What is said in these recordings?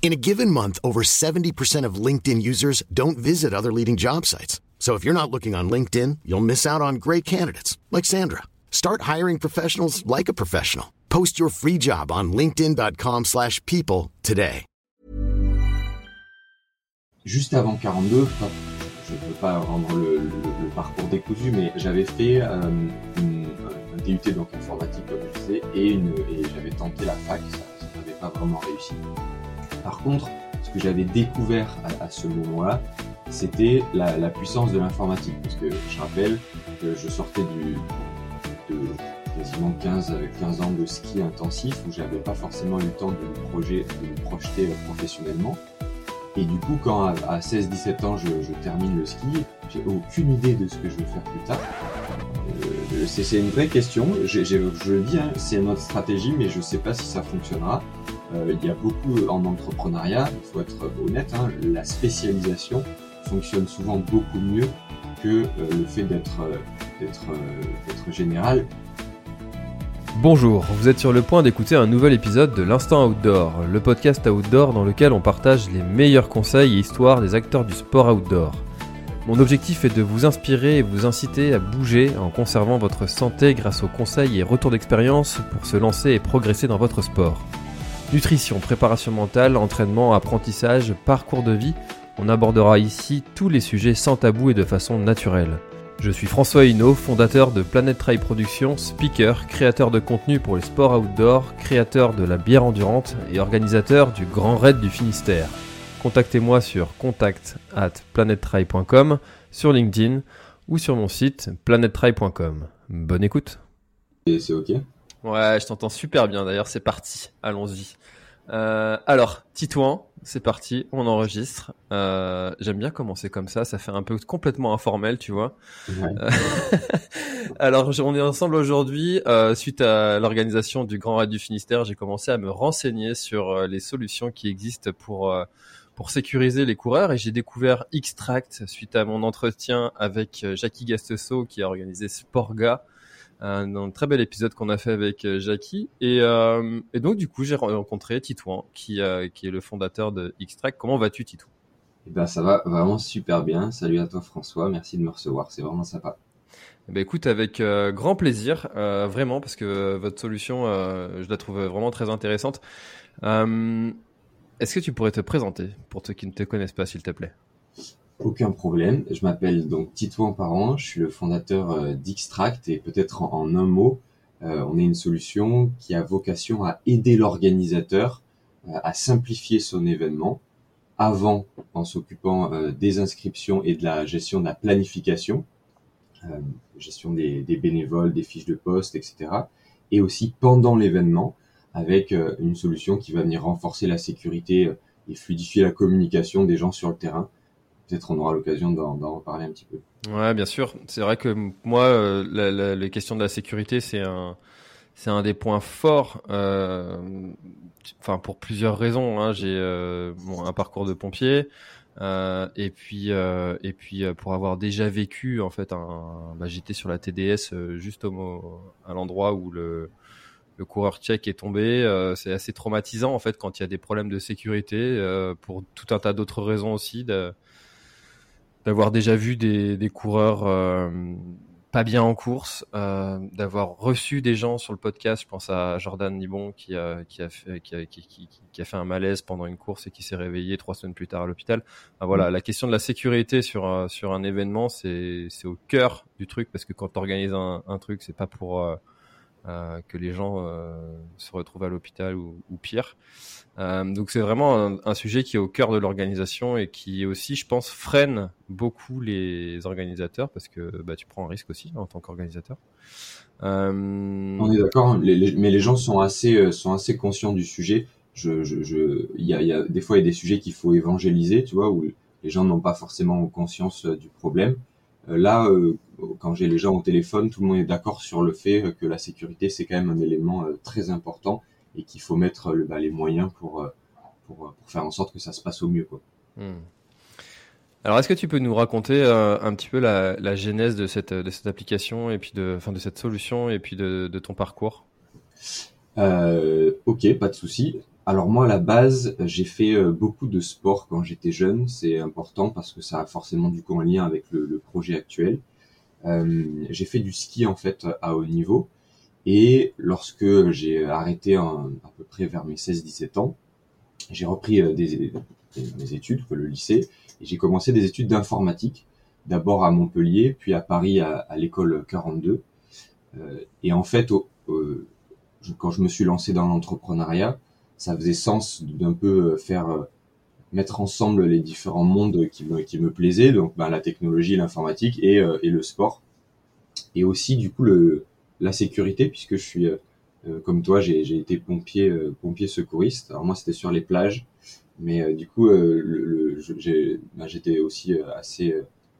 In a given month, over 70% of LinkedIn users don't visit other leading job sites. So if you're not looking on LinkedIn, you'll miss out on great candidates like Sandra. Start hiring professionals like a professional. Post your free job on linkedin.com/people today. Juste avant 42, enfin, je ne peux pas rendre le, le- le parcours décousu, mais j'avais fait euh, une- un DUT donc informatique comme je disais, et, et j'avais tenté la fac, ça n'avait pas vraiment réussi. Par contre, ce que j'avais découvert à, ce moment-là, c'était la, puissance de l'informatique, parce que je rappelle que je sortais de quasiment 15, avec 15 ans de ski intensif, où j'avais pas forcément eu le temps de me, projeter euh, professionnellement. Et du coup, quand à, à 16-17 ans, je, termine le ski, j'ai aucune idée de ce que je vais faire plus tard. Euh, c'est une vraie question. Je le dis, hein, c'est notre stratégie, mais je sais pas si ça fonctionnera. Euh, il y a beaucoup en entrepreneuriat, il faut être honnête, hein, la spécialisation fonctionne souvent beaucoup mieux que euh, le fait euh, euh, d'être général. Bonjour, vous êtes sur le point d'écouter un nouvel épisode de l'Instant Outdoor, le podcast outdoor dans lequel on partage les meilleurs conseils et histoires des acteurs du sport outdoor. Mon objectif est de vous inspirer et vous inciter à bouger en conservant votre santé grâce aux conseils et retours d'expérience pour se lancer et progresser dans votre sport. Nutrition, préparation mentale, entraînement, apprentissage, parcours de vie, on abordera ici tous les sujets sans tabou et de façon naturelle. Je suis François Hinault, fondateur de Planet Trail Productions, speaker, créateur de contenu pour les sports outdoor, créateur de la bière endurante et organisateur du Grand Raid du Finistère. Contactez-moi sur contact at sur LinkedIn ou sur mon site planettrail.com. Bonne écoute c'est ok. Ouais, je t'entends super bien d'ailleurs, c'est parti, allons-y. Euh, alors, Titouan, c'est parti, on enregistre. Euh, J'aime bien commencer comme ça, ça fait un peu complètement informel, tu vois. Ouais. Alors, je- on est ensemble aujourd'hui. euh, suite à l'organisation du Grand Raid du Finistère, j'ai commencé à me renseigner sur euh, les solutions qui existent pour euh, pour sécuriser les coureurs et j'ai découvert Xtract suite à mon entretien avec euh, Jackie Gastesso qui a organisé Sporga. Un, un très bel épisode qu'on a fait avec euh, Jackie et, euh, et donc du coup j'ai rencontré Titouan qui euh, qui est le fondateur de Xtract. Comment vas-tu Titouan? Eh ben, ça va vraiment super bien. Salut à toi François, merci de me recevoir, c'est vraiment sympa. Eh ben écoute, avec euh, grand plaisir, vraiment, parce que votre solution, je la trouve vraiment très intéressante. Est-ce que tu pourrais te présenter pour ceux qui ne te connaissent pas, s'il te plaît? Aucun problème. Je m'appelle donc Titouan Parent, je suis le fondateur euh, d'Extract et peut-être en, un mot, euh, on est une solution qui a vocation à aider l'organisateur euh, à simplifier son événement avant en s'occupant euh, des inscriptions et de la gestion de la planification, euh, gestion des, des bénévoles, des fiches de poste, etc. Et aussi pendant l'événement avec euh, une solution qui va venir renforcer la sécurité et fluidifier la communication des gens sur le terrain peut-être on aura l'occasion d'en reparler un petit peu. Ouais, bien sûr. C'est vrai que moi, euh, les questions de la sécurité, c'est un, c'est un des points forts. euh, Enfin, pour plusieurs raisons. Hein. J'ai euh, un parcours de pompier. et puis, et puis pour avoir déjà vécu en fait, un, bah, j'étais sur la TDS juste au à l'endroit où le, le coureur tchèque est tombé. c'est assez traumatisant en fait quand il y a des problèmes de sécurité pour tout un tas d'autres raisons aussi. D'avoir déjà vu des, des coureurs euh, pas bien en course, euh, d'avoir reçu des gens sur le podcast. Je pense à Jordan Nibon qui a, qui a, fait, qui a, qui, a fait un malaise pendant une course et qui s'est réveillé trois semaines plus tard à l'hôpital. Enfin, voilà, la question de la sécurité sur, sur un événement, c'est c'est au cœur du truc parce que quand tu organises un, un truc, c'est pas pour euh, euh, que les gens euh, se retrouvent à l'hôpital ou, ou pire. Euh, donc c'est vraiment un, un sujet qui est au cœur de l'organisation et qui aussi, je pense, freine beaucoup les organisateurs parce que bah, tu prends un risque aussi en tant qu'organisateur. Euh, On est d'accord, mais les gens sont assez, euh, sont assez conscients du sujet. je, je, je, y a, y a, des fois, il y a des sujets qu'il faut évangéliser, tu vois, où les gens n'ont pas forcément conscience du problème. Euh, là, euh, quand j'ai les gens au téléphone, tout le monde est d'accord sur le fait que la sécurité, c'est quand même un élément très important et qu'il faut mettre bah, les moyens pour, pour, pour, faire en sorte que ça se passe au mieux. Quoi. Hmm. Alors, est-ce que tu peux nous raconter un petit peu la, la, genèse de cette, de cette application et puis de, enfin, de cette solution et puis de, de ton parcours? Euh, Ok, pas de souci. Alors moi, à la base, j'ai fait euh, beaucoup de sport quand j'étais jeune. C'est important parce que ça a forcément du coup un lien avec le, projet actuel. Euh, j'ai fait du ski en fait à haut niveau. Et lorsque j'ai arrêté à peu près vers mes 16-17 ans, j'ai repris euh, des, mes études, le lycée, et j'ai commencé des études d'informatique, d'abord à Montpellier, puis à Paris à, l'école 42. et en fait, quand je me suis lancé dans l'entrepreneuriat, ça faisait sens d'un peu euh, faire euh, mettre ensemble les différents mondes qui me, qui me plaisaient, donc ben, la technologie, l'informatique et, euh, et le sport. Et aussi du coup le, la sécurité, puisque je suis comme toi, j'ai été pompier, pompier secouriste. Alors moi c'était sur les plages, mais du coup le, ben, j'étais aussi assez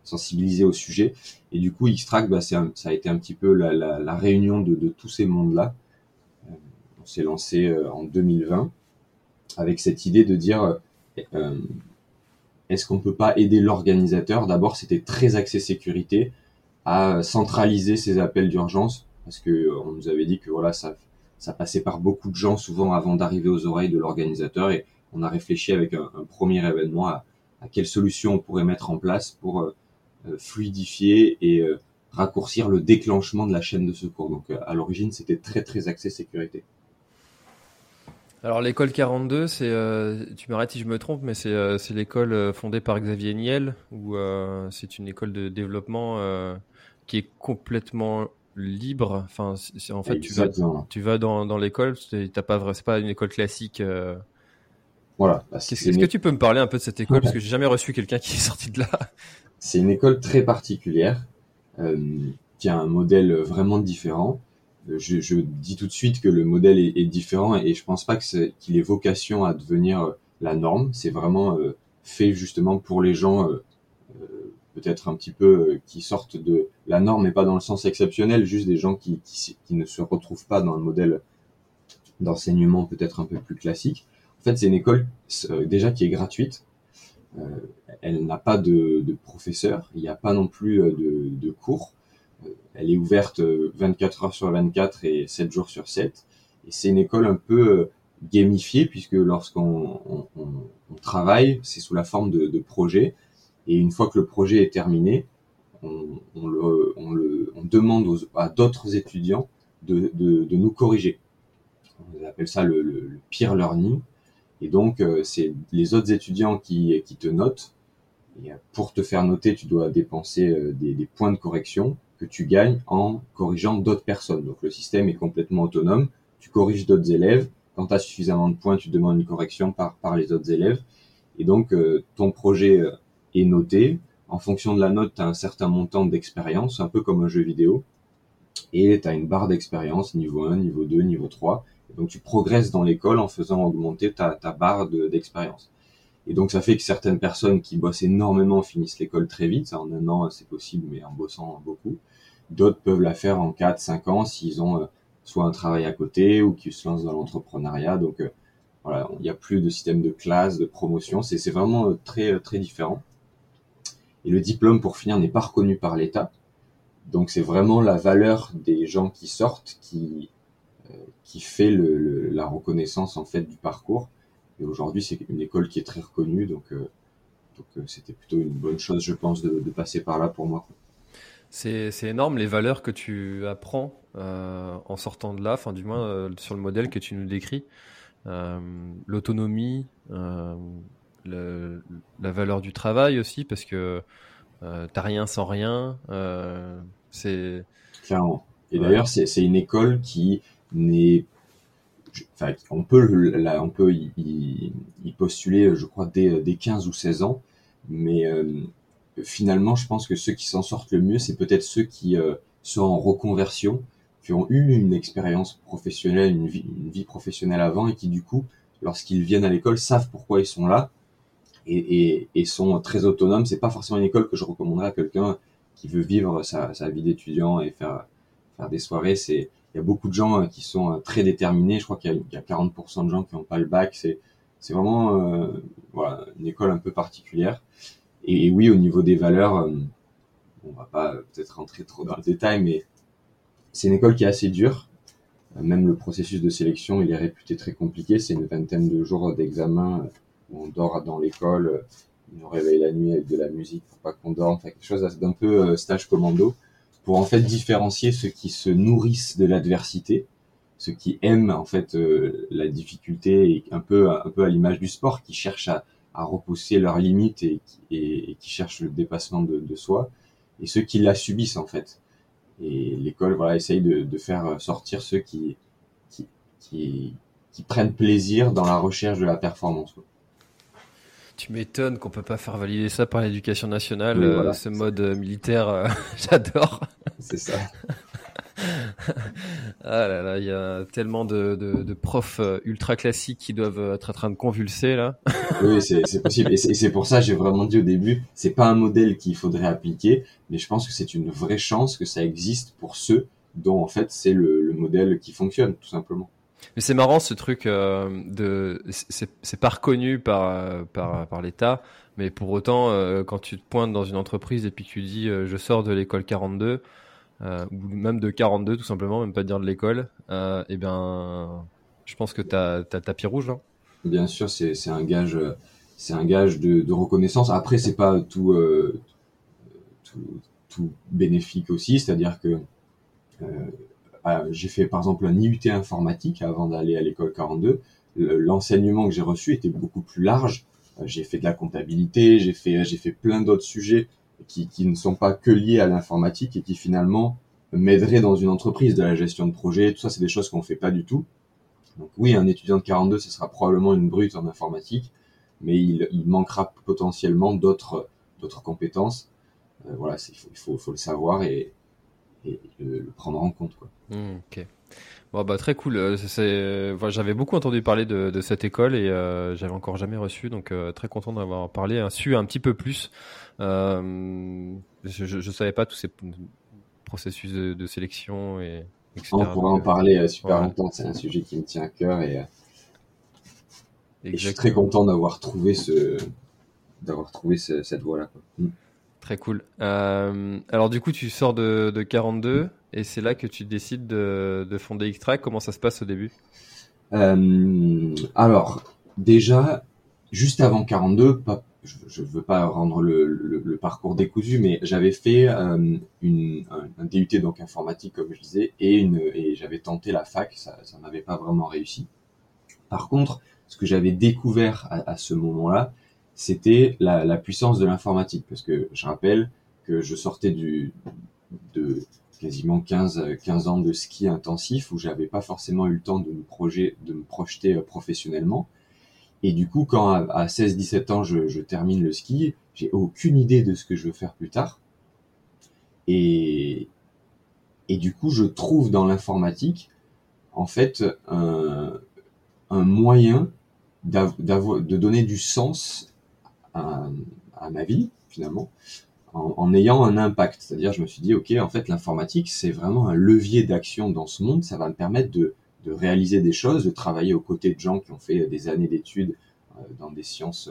sensibilisé au sujet. Et du coup X-Track, ben, ça a été un petit peu la, la, la réunion de, de tous ces mondes-là s'est lancé euh, en 2020 avec cette idée de dire euh, est-ce qu'on peut pas aider l'organisateur? D'abord, c'était très axé sécurité à centraliser ses appels d'urgence parce que euh, on nous avait dit que voilà ça ça passait par beaucoup de gens souvent avant d'arriver aux oreilles de l'organisateur et on a réfléchi avec un, premier événement à, à quelle solution on pourrait mettre en place pour fluidifier et raccourcir le déclenchement de la chaîne de secours. Donc à l'origine, c'était très très axé sécurité. Alors l'école 42, c'est, euh, tu m'arrêtes si je me trompe, mais c'est, euh, c'est l'école euh, fondée par Xavier Niel, ou c'est une école de développement qui est complètement libre. Enfin, c'est, en fait, tu vas, tu vas dans, dans l'école, t'as pas, c'est pas une école classique. Voilà. Bah, est-ce que tu peux me parler un peu de cette école? Parce que j'ai jamais reçu quelqu'un qui est sorti de là. C'est une école très particulière qui a un modèle vraiment différent je, je, dis tout de suite que le modèle est, est différent et je pense pas que qu'il ait vocation à devenir euh, la norme. C'est vraiment euh, fait justement pour les gens euh, peut-être un petit peu qui sortent de la norme, mais pas dans le sens exceptionnel, juste des gens qui, qui, qui ne se retrouvent pas dans le modèle d'enseignement peut-être un peu plus classique. En fait, c'est une école déjà qui est gratuite. elle n'a pas de, de professeur, il n'y a pas non plus de, de cours elle est ouverte 24 euh, heures sur 24 et 7 jours sur 7. Et c'est une école un peu euh, gamifiée puisque lorsqu'on on, travaille, c'est sous la forme de, de projet. Et une fois que le projet est terminé, on, on le, on le, on demande aux, à d'autres étudiants de, de, de, nous corriger. On appelle ça le, le, peer learning. Et donc, euh, c'est les autres étudiants qui, qui te notent. Et pour te faire noter, tu dois dépenser des, des points de correction que tu gagnes en corrigeant d'autres personnes. Donc le système est complètement autonome. Tu corriges d'autres élèves. Quand tu as suffisamment de points, tu demandes une correction par, par les autres élèves. Et donc euh, ton projet euh, est noté. En fonction de la note, tu as un certain montant d'expérience, un peu comme un jeu vidéo. Et tu as une barre d'expérience, niveau 1, niveau 2, niveau 3. Et donc tu progresses dans l'école en faisant augmenter ta, ta barre d'expérience. Et donc ça fait que certaines personnes qui bossent énormément finissent l'école très vite. En un an, c'est possible, mais en bossant beaucoup. D'autres peuvent la faire en 4, 5 ans s'ils ont euh, soit un travail à côté ou qu'ils se lancent dans l'entrepreneuriat. Donc euh, voilà, il n'y a plus de système de classe, de promotion. C'est vraiment euh, très très différent. Et le diplôme, pour finir, n'est pas reconnu par l'État. Donc c'est vraiment la valeur des gens qui sortent qui qui fait la reconnaissance en fait du parcours. Et aujourd'hui, c'est une école qui est très reconnue, donc euh, donc euh, c'était plutôt une bonne chose, je pense, de, de passer par là pour moi. C'est énorme les valeurs que tu apprends euh, en sortant de là, enfin du moins euh, sur le modèle que tu nous décris, l'autonomie, la valeur du travail aussi, parce que t'as rien sans rien. c'est clairement. Et d'ailleurs, c'est une école qui n'est on peut, on peut y, postuler, je crois, dès, dès 15 ou 16 ans, mais euh, finalement, je pense que ceux qui s'en sortent le mieux, c'est peut-être ceux qui euh, sont en reconversion, qui ont eu une expérience professionnelle, une vie, professionnelle avant, et qui du coup lorsqu'ils viennent à l'école, savent pourquoi ils sont là et, sont très autonomes. C'est pas forcément une école que je recommanderais à quelqu'un qui veut vivre sa, vie d'étudiant et faire, des soirées. Il y a beaucoup de gens qui sont très déterminés. Je crois qu'il y, a 40% de gens qui n'ont pas le bac. C'est vraiment euh, une école un peu particulière. Et, oui, au niveau des valeurs, euh, on va pas peut-être rentrer trop dans le détail, mais c'est une école qui est assez dure. Même le processus de sélection, il est réputé très compliqué. C'est une vingtaine de jours d'examen où on dort dans l'école, on réveille la nuit avec de la musique pour pas qu'on dorme. Enfin, quelque chose d'un peu euh, stage commando pour en fait différencier ceux qui se nourrissent de l'adversité ceux qui aiment en fait euh, la difficulté et un peu un peu à l'image du sport, qui cherchent à, à repousser leurs limites et, et, qui cherchent le dépassement de, de, soi, et ceux qui la subissent en fait. Et l'école voilà essaye de, de, faire sortir ceux qui, qui qui, qui prennent plaisir dans la recherche de la performance. Tu m'étonnes qu'on peut pas faire valider ça par l'éducation nationale, euh, ce mode militaire, euh, j'adore. C'est ça. ah là là, il y a tellement de, de, de, profs euh, ultra classiques qui doivent être en train de convulser là. oui, c'est possible. Et c'est pour ça j'ai vraiment dit au début, c'est pas un modèle qu'il faudrait appliquer, mais je pense que c'est une vraie chance que ça existe pour ceux dont en fait c'est le, le, modèle qui fonctionne, tout simplement. Mais c'est marrant ce truc euh, de, c'est pas reconnu par euh, par, par l'État, mais pour autant, euh, quand tu te pointes dans une entreprise et puis tu dis je sors de l'école 42 euh, ou même de 42 tout simplement, même pas dire de l'école, euh, eh bien, je pense que tu as, tapis rouge. Hein. Bien sûr, c'est un gage, c'est un gage de, de reconnaissance. Après, c'est pas tout, euh, tout, tout, bénéfique aussi, c'est-à-dire que euh, ah, j'ai fait par exemple un IUT informatique avant d'aller à l'école 42. L'enseignement que j'ai reçu était beaucoup plus large. Euh, j'ai fait de la comptabilité, j'ai fait, j'ai fait plein d'autres sujets qui, ne sont pas que liés à l'informatique et qui finalement m'aideraient dans une entreprise de la gestion de projet. Tout ça, c'est des choses qu'on fait pas du tout. Donc oui, un étudiant de 42, ce sera probablement une brute en informatique, mais il, manquera potentiellement d'autres d'autres compétences. Euh, voilà, il faut, le savoir et, le, prendre en compte. Quoi. Mmh, ok. Bon bah très cool. Euh, j'avais beaucoup entendu parler de, de cette école et euh, j'avais encore jamais reçu, donc euh, très content d'avoir parlé, hein, su un petit peu plus. Euh, je, je, savais pas tous ces processus de, de sélection et etc. On pourrait en parler euh, super longtemps. C'est un sujet qui me tient à cœur et, et je suis très content d'avoir trouvé ce, d'avoir trouvé ce, cette voie-là. Mm. Très cool. Euh, alors du coup, tu sors de, de 42 et c'est là que tu décides de, de fonder X-Track. Comment ça se passe au début? Euh, Alors, déjà, juste avant 42, pas, je ne veux pas rendre le, le, le, parcours décousu, mais j'avais fait euh, une, un, DUT donc informatique, comme je disais, et, et j'avais tenté la fac, ça, ça n'avait pas vraiment réussi. Par contre, ce que j'avais découvert à, à ce moment-là, c'était la, la, puissance de l'informatique, parce que je rappelle que je sortais du, de quasiment 15, 15 ans de ski intensif où j'avais pas forcément eu le temps de me, projet, de me projeter euh, professionnellement. Et du coup, quand à, 16-17 ans, je, termine le ski, j'ai aucune idée de ce que je veux faire plus tard. Et, et du coup, je trouve dans l'informatique, en fait, un, un moyen de donner du sens à, à ma vie, finalement, en, en, ayant un impact. C'est-à-dire, je me suis dit, OK, en fait, l'informatique, c'est vraiment un levier d'action dans ce monde. Ça va me permettre de, de, réaliser des choses, de travailler aux côtés de gens qui ont fait des années d'études euh, dans des sciences,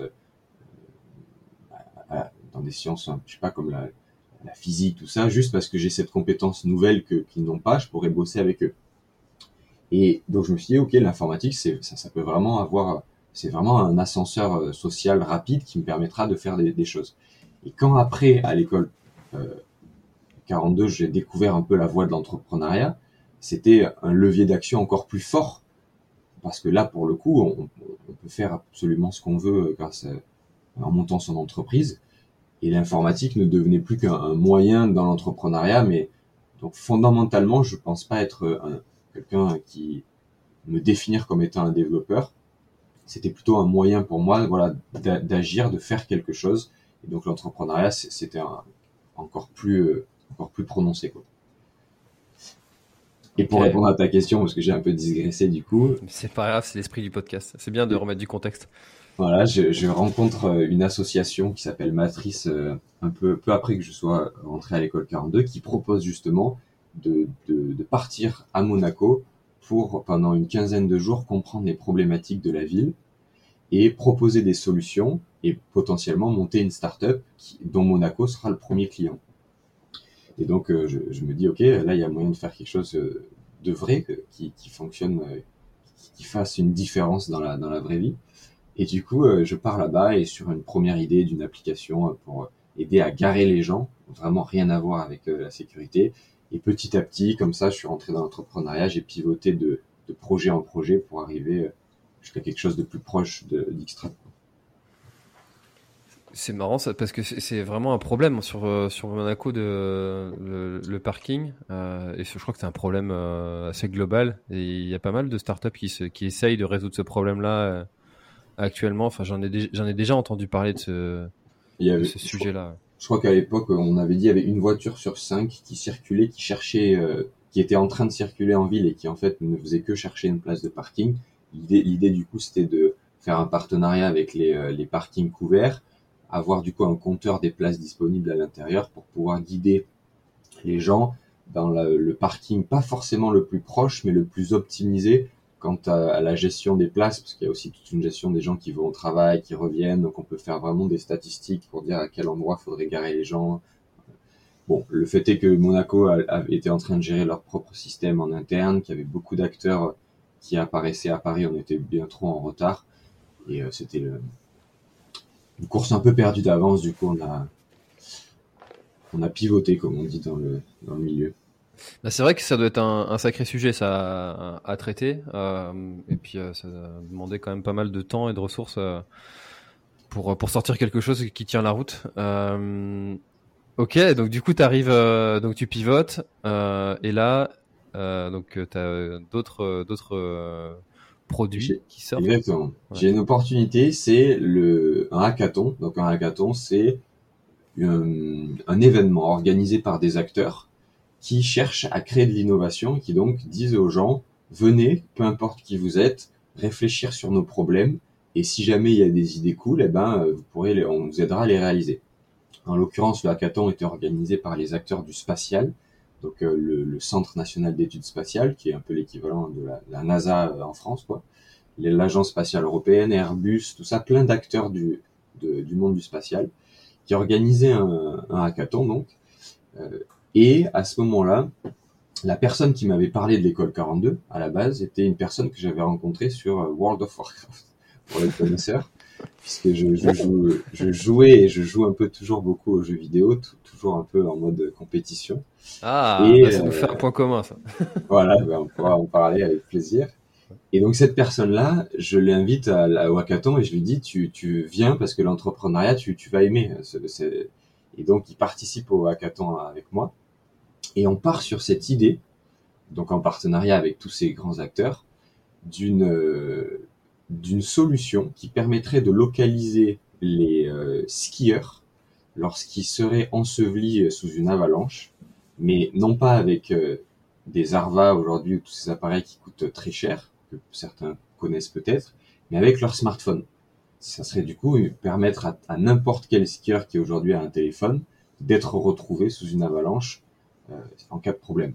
euh, dans des sciences, je sais pas, comme la, physique, tout ça, juste parce que j'ai cette compétence nouvelle que qu'ils n'ont pas, je pourrais bosser avec eux. Et donc je me suis dit, ok, l'informatique, c'est ça, peut vraiment avoir c'est vraiment un ascenseur euh, social rapide qui me permettra de faire des, choses. Et quand après, à l'école euh, 42, j'ai découvert un peu la voie de l'entrepreneuriat, c'était un levier d'action encore plus fort. Parce que là, pour le coup, on, peut faire absolument ce qu'on veut grâce à, en montant son entreprise. Et l'informatique ne devenait plus qu'un moyen dans l'entrepreneuriat, mais donc fondamentalement, je pense pas être quelqu'un qui me définir comme étant un développeur, c'était plutôt un moyen pour moi voilà d'agir de faire quelque chose et donc l'entrepreneuriat c'était encore plus euh, encore plus prononcé Et pour répondre à ta question, parce que j'ai un peu digressé du coup. C'est pas grave, c'est l'esprit du podcast. C'est bien de remettre du contexte. Voilà, je, je rencontre euh, une association qui s'appelle Matrice euh, un peu, peu après que je sois rentré à l'école 42 qui propose justement de, de, de, partir à Monaco pour pendant une quinzaine de jours comprendre les problématiques de la ville et proposer des solutions et potentiellement monter une start-up qui, dont Monaco sera le premier client. Et donc euh, je, me dis ok là il y a moyen de faire quelque chose de vrai qui, qui fonctionne, qui fasse une différence dans la dans la vraie vie. Et du coup, euh, je pars là-bas et sur une première idée d'une application euh, pour aider à garer les gens, vraiment rien à voir avec euh, la sécurité. Et petit à petit, comme ça, je suis rentré dans l'entrepreneuriat, j'ai pivoté de, de, projet en projet pour arriver jusqu'à quelque chose de plus proche d'Xtra. C'est marrant ça, parce que c'est vraiment un problème sur, sur Monaco de le, parking. Euh, et je crois que c'est un problème assez global. Et il y a pas mal de startups qui, se, qui essayent de résoudre ce problème-là actuellement. Enfin, j'en ai, déjà entendu parler de ce, ce sujet-là. Je crois qu'à l'époque, on avait dit qu'il y avait une voiture sur cinq qui circulait, qui cherchait, euh, qui était en train de circuler en ville et qui en fait ne faisait que chercher une place de parking. L'idée, du coup, c'était de faire un partenariat avec les, euh, les parkings couverts, avoir du coup un compteur des places disponibles à l'intérieur pour pouvoir guider les gens dans le parking, pas forcément le plus proche, mais le plus optimisé quant à, la gestion des places, parce qu'il y a aussi toute une gestion des gens qui vont au travail, qui reviennent, donc on peut faire vraiment des statistiques pour dire à quel endroit faudrait garer les gens. Bon, le fait est que Monaco été en train de gérer leur propre système en interne, qu'il y avait beaucoup d'acteurs qui apparaissaient à Paris, on était bien trop en retard, et euh, c'était une course un peu perdue d'avance, du coup on a, on a pivoté, comme on dit dans le, dans le milieu. Bah, c'est vrai que ça doit être un, sacré sujet ça à, traiter euh, et puis euh, ça demandait quand même pas mal de temps et de ressources euh, pour pour sortir quelque chose qui tient la route. ok, donc du coup tu arrives donc tu pivotes et là donc tu as d'autres d'autres produits qui sortent. Exactement. J'ai une opportunité, c'est le un hackathon. Donc un hackathon c'est un événement organisé par des acteurs qui cherchent à créer de l'innovation, qui donc disent aux gens, venez, peu importe qui vous êtes, réfléchir sur nos problèmes, et si jamais il y a des idées cool, eh ben, vous pourrez, on vous aidera à les réaliser. En l'occurrence, le hackathon était organisé par les acteurs du spatial, donc euh, le, Centre national d'études spatiales, qui est un peu l'équivalent de la, NASA euh, en France, quoi. L'agence spatiale européenne, Airbus, tout ça, plein d'acteurs du, du monde du spatial, qui organisaient un, un hackathon, donc. Euh, et à ce moment-là, la personne qui m'avait parlé de l'école 42 à la base était une personne que j'avais rencontrée sur euh, World of Warcraft pour les connaisseurs, puisque je, je, je, jouais et je joue un peu toujours beaucoup aux jeux vidéo, toujours un peu en mode compétition. Ah, et, bah, ça nous fait un point commun ça. voilà, bah, on pourra en parler avec plaisir. Et donc cette personne-là, je l'invite à, à Hackathon et je lui dis tu, tu viens parce que l'entrepreneuriat tu, tu vas aimer. Et donc il participe au hackathon avec moi. Et on part sur cette idée, donc en partenariat avec tous ces grands acteurs, d'une euh, d'une solution qui permettrait de localiser les euh, skieurs lorsqu'ils seraient ensevelis sous une avalanche, mais non pas avec euh, des Arva aujourd'hui ou tous ces appareils qui coûtent très cher, que certains connaissent peut-être, mais avec leur smartphone. Ça serait du coup permettre à, à n'importe quel skieur qui aujourd'hui a un téléphone d'être retrouvé sous une avalanche euh, en cas de problème.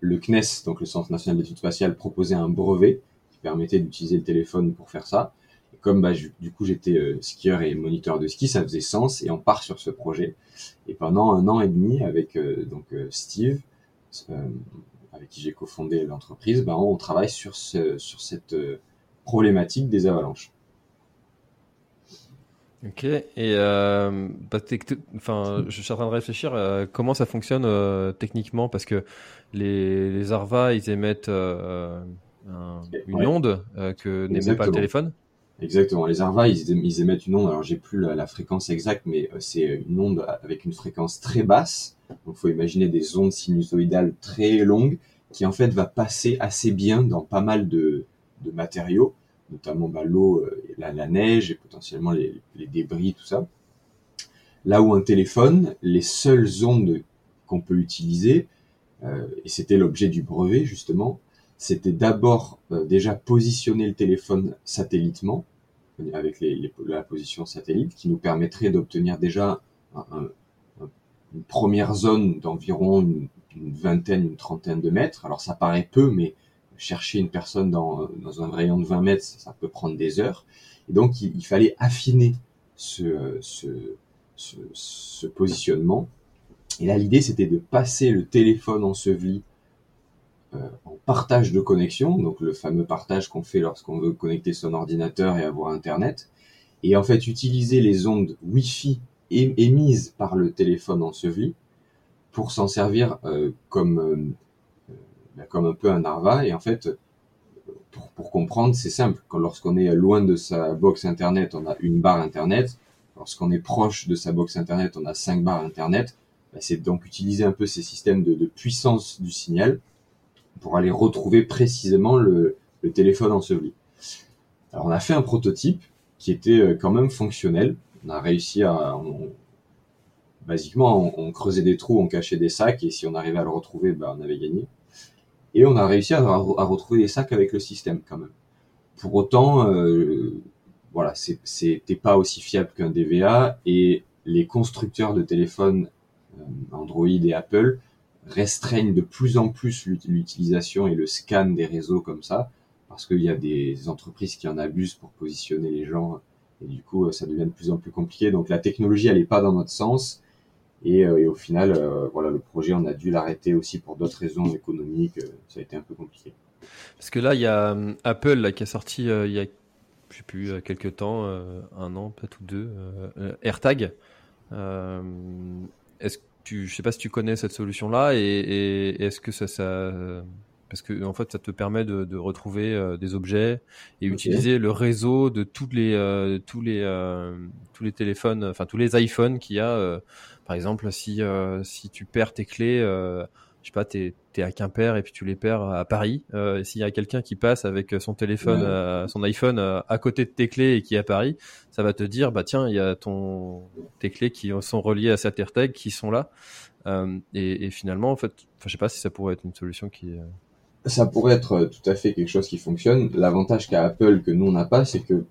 Le CNES, donc le Centre national d'études spatiales, proposait un brevet permettait d'utiliser le téléphone pour faire ça. Et comme bah, du coup j'étais euh, skieur et moniteur de ski, ça faisait sens et on part sur ce projet. Et pendant un an et demi avec euh, donc Steve, avec qui j'ai cofondé l'entreprise, bah, on travaille sur, ce, sur cette problématique des avalanches. Ok, et euh, bah, enfin, je suis en train de réfléchir euh, comment ça fonctionne euh, techniquement? Parce que les, les ARVA ils émettent euh, une onde que n'émet pas le téléphone. Exactement, les ARVA ils, émettent une onde, alors j'ai plus la, fréquence exacte, mais c'est une onde avec une fréquence très basse, donc faut imaginer des ondes sinusoïdales très longues qui en fait va passer assez bien dans pas mal de, de matériaux notamment bah, l'eau, euh, la, la, neige et potentiellement les, les, débris, tout ça. Là où un téléphone, les seules ondes qu'on peut utiliser, et c'était l'objet du brevet justement, c'était d'abord déjà positionner le téléphone satellitement, avec la position satellite, qui nous permettrait d'obtenir déjà une première zone d'environ une, vingtaine, une trentaine de mètres. Alors ça paraît peu, mais chercher une personne dans, un rayon de 20 mètres, ça, peut prendre des heures. Et donc il, fallait affiner ce, ce, positionnement. Et là l'idée c'était de passer le téléphone enseveli euh, en partage de connexion, donc le fameux partage qu'on fait lorsqu'on veut connecter son ordinateur et avoir Internet, et en fait utiliser les ondes Wi-Fi émises par le téléphone enseveli pour s'en servir euh, comme, euh, bah, comme un peu un Narva. Et en fait, pour, comprendre, c'est simple. Lorsqu'on est loin de sa box Internet, on a une barre Internet. Lorsqu'on est proche de sa box Internet, on a cinq barres Internet. Bah, c'est donc utiliser un peu ces systèmes de puissance du signal pour aller retrouver précisément le, téléphone enseveli. Alors on a fait un prototype qui était euh, quand même fonctionnel. On a réussi à, basiquement, on, creusait des trous, on cachait des sacs, et si on arrivait à le retrouver, ben, on avait gagné. Et on a réussi à, retrouver des sacs avec le système quand même. Pour autant, euh, voilà, c'était pas aussi fiable qu'un DVA, et les constructeurs de téléphones euh, Android et Apple restreignent de plus en plus l'utilisation et le scan des réseaux comme ça, parce qu'il y a des entreprises qui en abusent pour positionner les gens, et du coup, ça devient de plus en plus compliqué. Donc la technologie, elle n'est pas dans notre sens, et, euh, au final, euh, voilà, le projet, on a dû l'arrêter aussi pour d'autres raisons économiques, euh, ça a été un peu compliqué. Parce que là, il y a Apple là, qui a sorti il y a, je sais plus, quelques temps, un an peut-être deux, AirTag. Est-ce tu, je sais pas si tu connais cette solution-là et, est-ce que ça, ça, parce que en fait, ça te permet de, retrouver euh, des objets et utiliser le réseau de toutes les, euh, tous les, euh, tous les téléphones, enfin tous les iPhones qu'il y a. par exemple, si si tu perds tes clés je sais pas, t'es es à Quimper et puis tu les perds à Paris. Euh, S'il y a quelqu'un qui passe avec son téléphone, euh, son iPhone euh, à côté de tes clés et qui est à Paris, ça va te dire, bah tiens, il y a ton tes clés qui sont reliées à cette AirTag qui sont là. Euh, et, et, finalement, en fait, je sais pas si ça pourrait être une solution qui. Ça pourrait être tout à fait quelque chose qui fonctionne. L'avantage qu'a Apple que nous on n'a pas, c'est que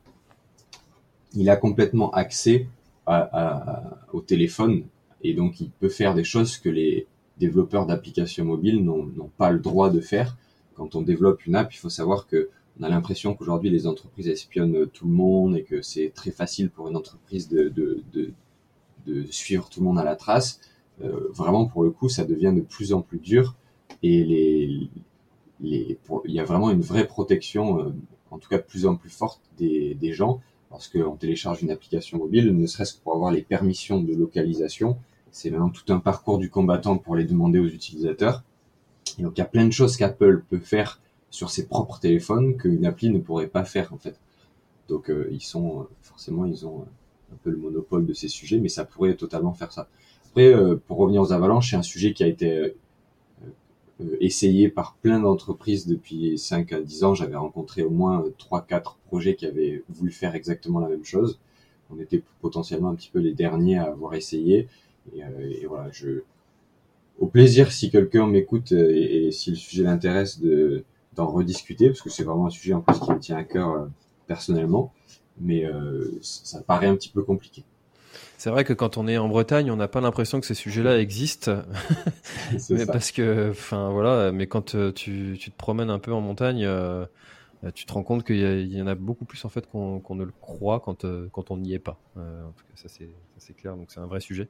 il a complètement accès à, à, au téléphone et donc il peut faire des choses que les développeurs d'applications mobiles n'ont pas le droit de faire. Quand on développe une app, il faut savoir que on a l'impression qu'aujourd'hui les entreprises espionnent tout le monde et que c'est très facile pour une entreprise de, suivre tout le monde à la trace. Euh, vraiment, pour le coup, ça devient de plus en plus dur et il y a vraiment une vraie protection, euh, en tout cas de plus en plus forte des, des gens lorsqu'on télécharge une application mobile, ne serait-ce que pour avoir les permissions de localisation c'est vraiment tout un parcours du combattant pour les demander aux utilisateurs. Et donc il y a plein de choses qu'Apple peut faire sur ses propres téléphones qu'une appli ne pourrait pas faire en fait. Donc euh, ils sont euh, forcément ils ont un peu le monopole de ces sujets, mais ça pourrait totalement faire ça. Après, euh, pour revenir aux avalanches, c'est un sujet qui a été essayé par plein d'entreprises depuis 5 à 10 ans. J'avais rencontré au moins 3-4 projets qui avaient voulu faire exactement la même chose. On était potentiellement un petit peu les derniers à avoir essayé. Et, euh, et, voilà, je, au plaisir si quelqu'un m'écoute euh, et, si le sujet l'intéresse de d'en rediscuter parce que c'est vraiment un sujet en plus qui me tient à cœur euh, personnellement, mais ça paraît un petit peu compliqué. C'est vrai que quand on est en Bretagne, on n'a pas l'impression que ces sujets-là existent, mais parce que, enfin voilà, mais quand tu, tu, te promènes un peu en montagne, euh, tu te rends compte qu'il y, en a beaucoup plus en fait qu'on ne le croit quand, quand on n'y est pas. Euh, en tout cas, ça c'est clair, donc c'est un vrai sujet.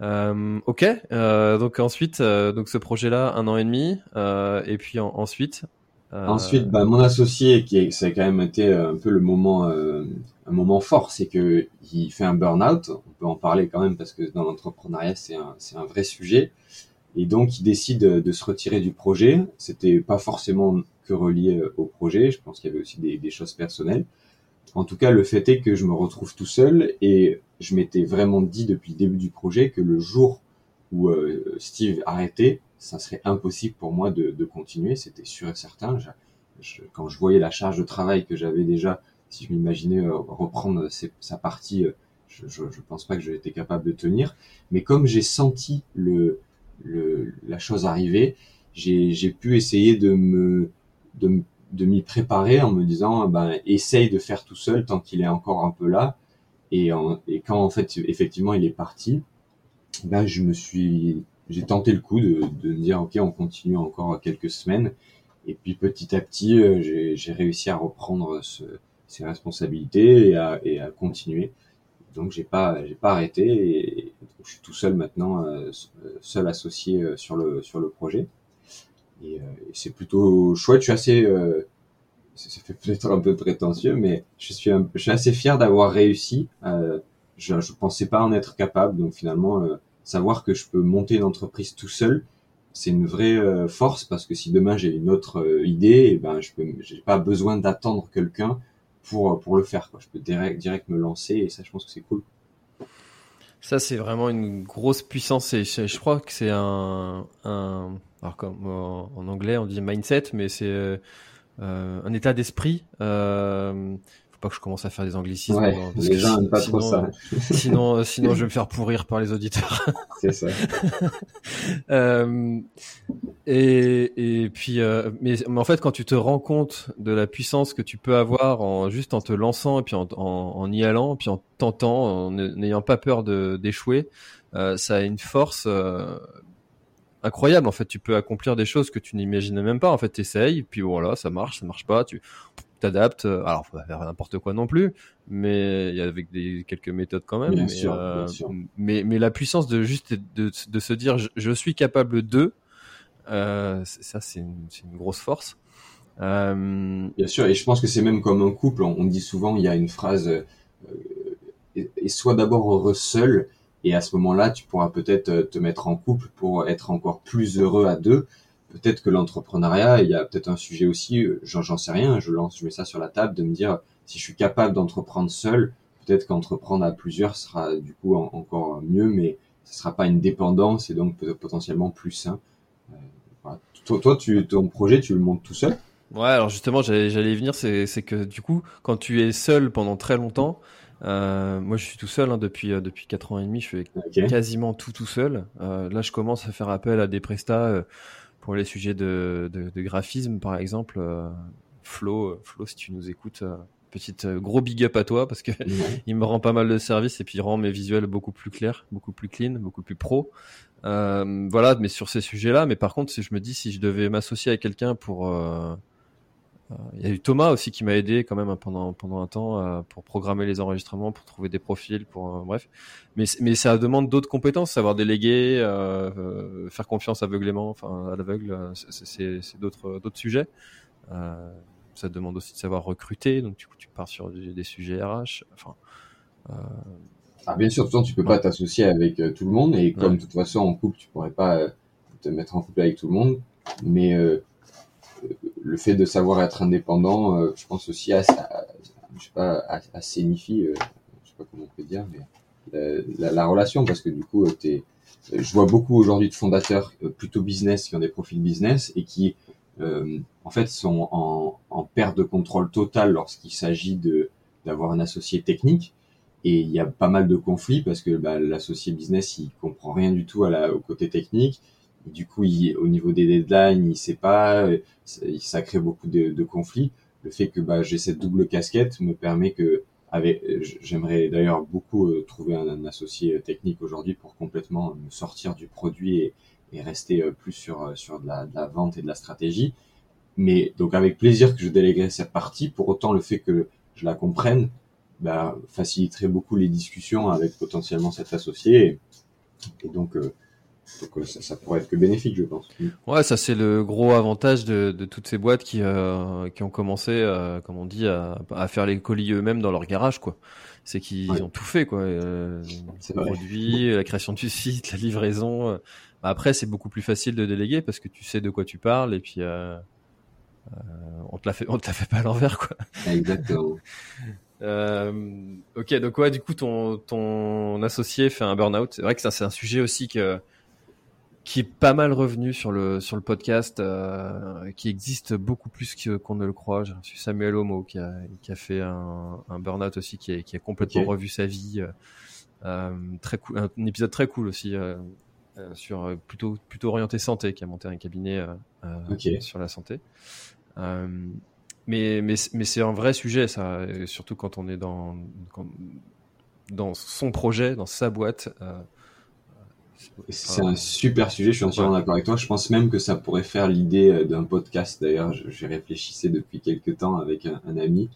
Euh, ok, euh, donc ensuite, euh, donc ce projet-là, un an et demi, euh, et puis ensuite. Ensuite, bah, mon associé, qui ça a quand même été un peu le moment, un moment fort, c'est que il fait un burn-out. On peut en parler quand même parce que dans l'entrepreneuriat, c'est un, c'est un vrai sujet. Et donc, il décide de se retirer du projet. C'était pas forcément que relié au projet. Je pense qu'il y avait aussi des, choses personnelles. En tout cas, le fait est que je me retrouve tout seul et je m'étais vraiment dit depuis le début du projet que le jour où euh, Steve arrêtait, ça serait impossible pour moi de, continuer, c'était sûr et certain. quand je voyais la charge de travail que j'avais déjà, si je m'imaginais euh, reprendre sa partie, euh, je, je, pense pas que j'étais capable de tenir. Mais comme j'ai senti le le, la chose arriver, j'ai pu essayer de me de, de m'y préparer en me disant ben essaye de faire tout seul tant qu'il est encore un peu là. Et, et quand en fait effectivement il est parti ben je me suis j'ai tenté le coup de, de me dire ok on continue encore quelques semaines. Et puis petit à petit euh, j'ai réussi à reprendre ce, ces responsabilités et à, et à continuer. Donc j'ai pas j'ai pas arrêté je suis tout seul maintenant euh, seul associé euh, sur le sur le projet et, c'est plutôt chouette je suis assez ça fait peut-être un peu prétentieux, mais je suis, je suis assez fier d'avoir réussi. Euh, je ne pensais pas en être capable, donc finalement, euh, savoir que je peux monter une entreprise tout seul, c'est une vraie euh, force parce que si demain j'ai une autre euh, idée, eh ben je peux, j'ai pas besoin d'attendre quelqu'un pour pour le faire. Je peux direct direct me lancer et ça, je pense que c'est cool. Ça, c'est vraiment une grosse puissance et je, crois que c'est un, alors comme en anglais on dit mindset, mais c'est euh, un état d'esprit. Euh, pas que je commence à faire des anglicismes. Ouais, les gens n'aiment pas trop ça. sinon, euh, sinon, je vais me faire pourrir par les auditeurs. C'est ça. euh, et, et puis, euh, mais, mais, en fait, quand tu te rends compte de la puissance que tu peux avoir en juste en te lançant et puis en, en, en y allant, puis en tentant, en n'ayant pas peur d'échouer, euh, ça a une force euh, incroyable. En fait, tu peux accomplir des choses que tu n'imaginais même pas. En fait, t'essayes, puis voilà, ça marche, ça marche pas, tu t'adaptes. Alors, faut pas faire n'importe quoi non plus, mais il y a avec des quelques méthodes quand même. Bien mais, sûr, euh, bien sûr. mais, mais la puissance de juste de, de se dire, je, je suis capable de, euh, ça, c'est une, une, grosse force. Euh... Bien sûr, et je pense que c'est même comme un couple. On, on, dit souvent, il y a une phrase, euh, et, et sois d'abord heureux seul et à ce moment-là, tu pourras peut-être te mettre en couple pour être encore plus heureux à deux. Peut-être que l'entrepreneuriat, il y a peut-être un sujet aussi, j'en sais rien, je lance, je mets ça sur la table, de me dire si je suis capable d'entreprendre seul, peut-être qu'entreprendre à plusieurs sera du coup en, encore mieux, mais ce sera pas une dépendance et donc potentiellement plus sain. Euh, voilà. Toi, toi tu, ton projet, tu le montes tout seul? Ouais, alors justement, j'allais y venir, c'est que du coup, quand tu es seul pendant très longtemps, euh, moi, je suis tout seul hein, depuis euh, depuis quatre ans et demi. Je fais okay. quasiment tout tout seul. Euh, là, je commence à faire appel à des prestats euh, pour les sujets de, de, de graphisme, par exemple. Euh, Flo, Flo, si tu nous écoutes, petite gros big up à toi parce que il me rend pas mal de services et puis il rend mes visuels beaucoup plus clairs, beaucoup plus clean, beaucoup plus pro. voilà, mais sur ces sujets-là. Mais par contre, si je me dis si je devais m'associer à quelqu'un pour il y a eu Thomas aussi qui m'a aidé quand même pendant pendant un temps euh, pour programmer les enregistrements, pour trouver des profils, pour euh, bref. Mais mais ça demande d'autres compétences, savoir déléguer, euh, faire confiance aveuglément, enfin à l'aveugle, c'est d'autres d'autres sujets. Euh, ça demande aussi de savoir recruter, donc du coup tu pars sur des, des sujets RH. Enfin. Ah, bien sûr, tu peux pas t'associer avec tout le monde et comme ouais. de toute façon en couple, tu pourrais pas te mettre en couple avec tout le monde, mais le fait de savoir être indépendant, euh, je pense aussi à, à je sais pas, à, à signifie, euh, je sais pas comment on peut dire, mais la, la, la relation, parce que du coup, es, je vois beaucoup aujourd'hui de fondateurs euh, plutôt business qui ont des profils business et qui, euh, en fait, sont en, en perte de contrôle total lorsqu'il s'agit de d'avoir un associé technique. Et il y a pas mal de conflits parce que bah, l'associé business, il comprend rien du tout à la, au côté technique du coup, il, au niveau des deadlines, il sait pas, ça crée beaucoup de, de conflits. Le fait que bah, j'ai cette double casquette me permet que, avec, j'aimerais d'ailleurs beaucoup euh, trouver un, un, associé technique aujourd'hui pour complètement me sortir du produit et, et rester euh, plus sur sur de la, de la, vente et de la stratégie. Mais donc avec plaisir que je déléguerai cette partie. Pour autant, le fait que je la comprenne bah, faciliterait beaucoup les discussions avec potentiellement cet associé. Et, et donc euh, donc ça, ça, pourrait être que bénéfique, je pense. Ouais, ça c'est le gros avantage de, de, toutes ces boîtes qui, euh, qui ont commencé, euh, comme on dit, à, à faire les colis eux-mêmes dans leur garage, quoi. C'est qu'ils ouais. ont tout fait, quoi. Euh, produits, la création du site, la livraison. Après, c'est beaucoup plus facile de déléguer parce que tu sais de quoi tu parles et puis euh, on te la fait, on te la fait pas à l'envers, quoi. Exactement. Euh, ok, donc ouais, du coup, ton, ton associé fait un burn-out. C'est vrai que ça, c'est un sujet aussi que, qui est pas mal revenu sur le sur le podcast, euh, qui existe beaucoup plus qu'on ne le croit. J'ai reçu Samuel Homo qui a qui a fait un, un burn-out aussi, qui a, qui a complètement okay. revu sa vie. Euh, très cool, un épisode très cool aussi. Euh, sur plutôt plutôt orienté santé, qui a monté un cabinet sur la santé. mais mais, mais c'est un vrai sujet, ça, surtout quand on est dans dans son projet, dans sa boîte. C'est un super sujet, je suis entièrement d'accord avec toi. Je pense même que ça pourrait faire l'idée d'un podcast. D'ailleurs, j'y réfléchissais depuis quelques temps avec un, un ami.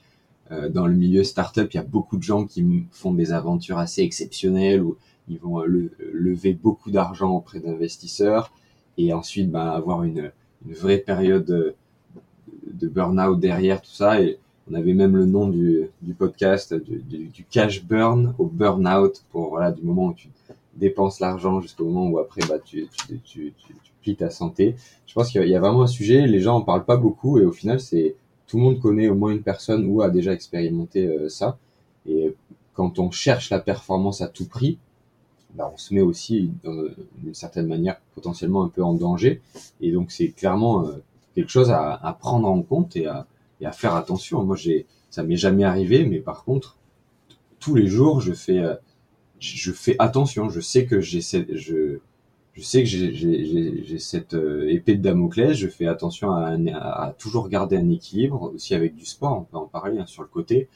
Euh, dans le milieu startup, il y a beaucoup de gens qui font des aventures assez exceptionnelles où ils vont euh, lever beaucoup d'argent auprès d'investisseurs et ensuite bah, avoir une, une, vraie période de, de burn-out derrière tout ça. Et on avait même le nom du, du podcast, du, du, du, cash burn au burn-out pour voilà du moment où tu dépenses l'argent jusqu'au moment où après bah tu, tu, tu, tu, plies ta santé. Je pense qu'il y a vraiment un sujet, les gens en parlent pas beaucoup et au final c'est tout le monde connaît au moins une personne ou a déjà expérimenté euh, ça. Et quand on cherche la performance à tout prix, bah, on se met aussi d'une certaine manière potentiellement un peu en danger. Et donc c'est clairement euh, quelque chose à, à, prendre en compte et à, et à faire attention. Moi, j'ai, ça m'est jamais arrivé, mais par contre, tous les jours, je fais, euh, je fais attention. Je sais que j'essaie, je, je sais que j'ai cette euh, épée de Damoclès, je fais attention à, toujours garder un équilibre, aussi avec du sport, on peut en parler hein, sur le côté,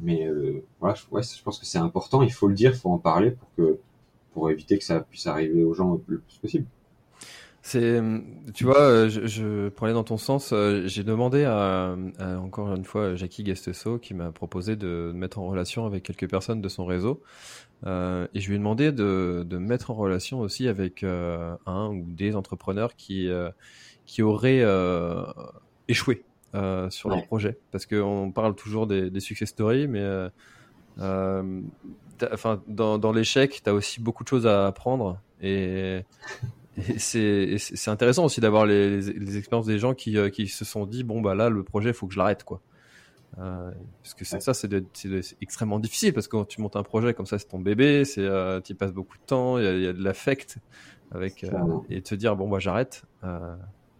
mais euh, voilà, je, ouais, je pense que c'est important, il faut le dire, il faut en parler pour que pour éviter que ça puisse arriver aux gens le plus possible. C'est, tu vois, euh, je, je, pour aller dans ton sens, j'ai demandé à, encore une fois Jackie Gastesso qui m'a proposé de mettre en relation avec quelques personnes de son réseau euh, et je lui ai demandé de, de mettre en relation aussi avec euh, un ou des entrepreneurs qui, euh, qui auraient échoué sur leur projet. Parce qu'on parle toujours des, des, success stories, mais enfin, dans, dans l'échec, tu as aussi beaucoup de choses à apprendre. Et, et c'est intéressant aussi d'avoir les, les, les, expériences des gens qui, qui se sont dit bon, bah là, le projet, il faut que je l'arrête. quoi. Euh, parce que ça, c'est extrêmement difficile parce que quand tu montes un projet comme ça, c'est ton bébé, c'est euh, tu passes beaucoup de temps, il y, y, a de l'affect avec euh, et te dire bon bah j'arrête, euh,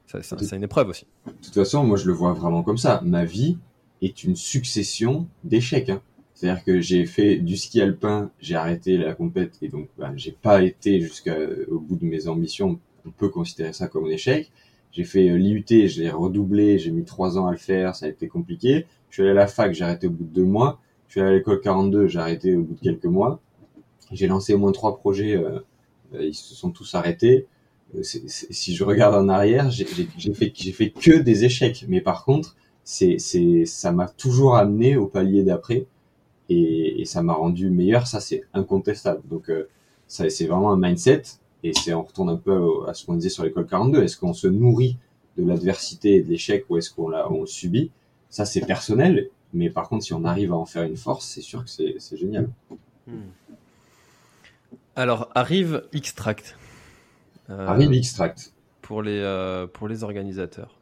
c'est une épreuve aussi. De toute façon, moi je le vois vraiment comme ça. Ma vie est une succession d'échecs. Hein. C'est-à-dire que j'ai fait du ski alpin, j'ai arrêté la compète et donc bah, j'ai pas été jusqu'au bout de mes ambitions. On peut considérer ça comme un échec. J'ai fait euh, l'IUT, j'ai redoublé, j'ai mis trois ans à le faire, ça a été compliqué. Je suis allé à la fac, j'ai arrêté au bout de deux mois. Je suis allé à l'école 42, j'ai arrêté au bout de quelques mois. J'ai lancé au moins trois projets, euh, euh ils se sont tous arrêtés. Euh, si je regarde en arrière, j'ai fait, fait que des échecs. Mais par contre, c'est, c'est, ça m'a toujours amené au palier d'après et, et, ça m'a rendu meilleur. Ça, c'est incontestable. Donc, euh, c'est vraiment un mindset. Et c'est, on retourne un peu à ce qu'on disait sur l'école 42. Est-ce qu'on se nourrit de l'adversité et de l'échec ou est-ce qu'on l'a, on subit? Ça, c'est personnel. Mais par contre, si on arrive à en faire une force, c'est sûr que c'est génial. Hmm. Alors, arrive Extract. Euh, arrive Extract. Pour les, euh, pour les organisateurs.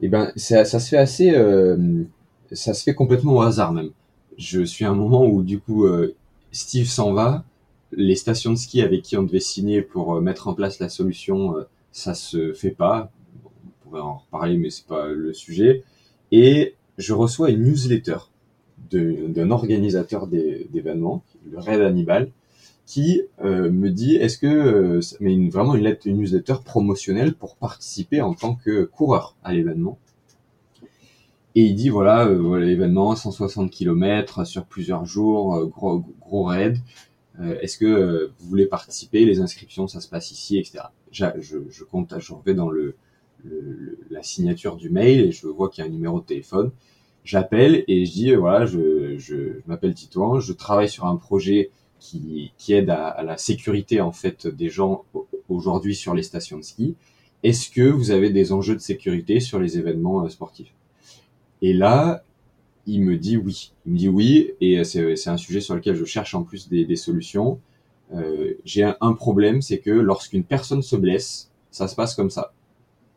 Eh ben, ça, ça se fait assez, euh, ça se fait complètement au hasard même. Je suis à un moment où du coup, Steve s'en va. Les stations de ski avec qui on devait signer pour mettre en place la solution, ça se fait pas. On pourrait en reparler, mais c'est pas le sujet et je reçois une newsletter d'un organisateur d'événements, le Red Hannibal, qui euh, me dit est-ce que euh, mais vraiment une newsletter promotionnelle pour participer en tant que coureur à l'événement. Et il dit voilà, euh, l'événement 160 km sur plusieurs jours gros gros raid. Est-ce que vous voulez participer? Les inscriptions ça se passe ici etc je, je, je compte je vais dans le la signature du mail et je vois qu'il y a un numéro de téléphone. J'appelle et je dis voilà, je, je, je m'appelle Titouan, je travaille sur un projet qui, qui aide à, à, la sécurité en fait des gens aujourd'hui sur les stations de ski. Est-ce que vous avez des enjeux de sécurité sur les événements euh, sportifs? Et là, il me dit oui. Il me dit oui et c'est un sujet sur lequel je cherche en plus des, des solutions. Euh, J'ai un problème, c'est que lorsqu'une personne se blesse, ça se passe comme ça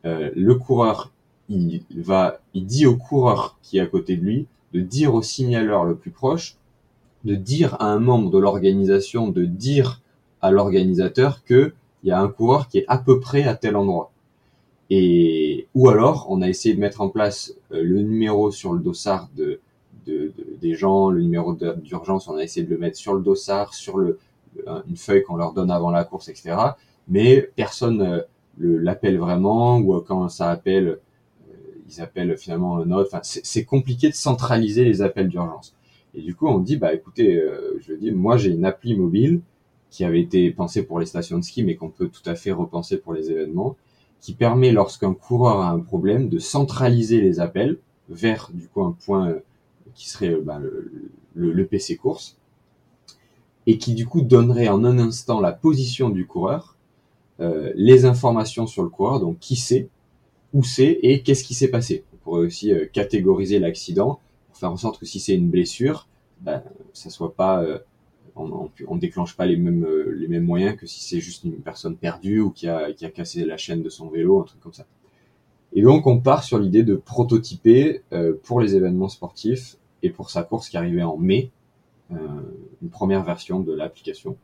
euh, le coureur, il va, il dit au coureur qui est à côté de lui de dire au signaleur le plus proche, de dire à un membre de l'organisation, de dire à l'organisateur que il y a un coureur qui est à peu près à tel endroit. Et ou alors, on a essayé de mettre en place euh, le numéro sur le dossard de, de, de des gens, le numéro d'urgence, on a essayé de le mettre sur le dossard, sur le une feuille qu'on leur donne avant la course, etc. mais personne l'appelle vraiment, ou quand ça appelle, ils appellent finalement un autre. Enfin, c'est compliqué de centraliser les appels d'urgence. Et du coup, on dit, bah écoutez, je dis, moi j'ai une appli mobile qui avait été pensée pour les stations de ski, mais qu'on peut tout à fait repenser pour les événements, qui permet, lorsqu'un coureur a un problème, de centraliser les appels vers du coup un point euh, qui serait euh, bah, le, PC course, et qui du coup donnerait en un instant la position du coureur, euh, les informations sur le coureur, donc qui c'est, où c'est et qu'est-ce qui s'est passé. On pourrait aussi catégoriser l'accident pour faire en sorte que si c'est une blessure, bah, ça soit pas on, on, déclenche pas les mêmes euh, les mêmes moyens que si c'est juste une personne perdue ou qui a qui a cassé la chaîne de son vélo, un truc comme ça. Et donc on part sur l'idée de prototyper euh, pour les événements sportifs et pour sa course qui arrivait en mai euh, une première version de l'application.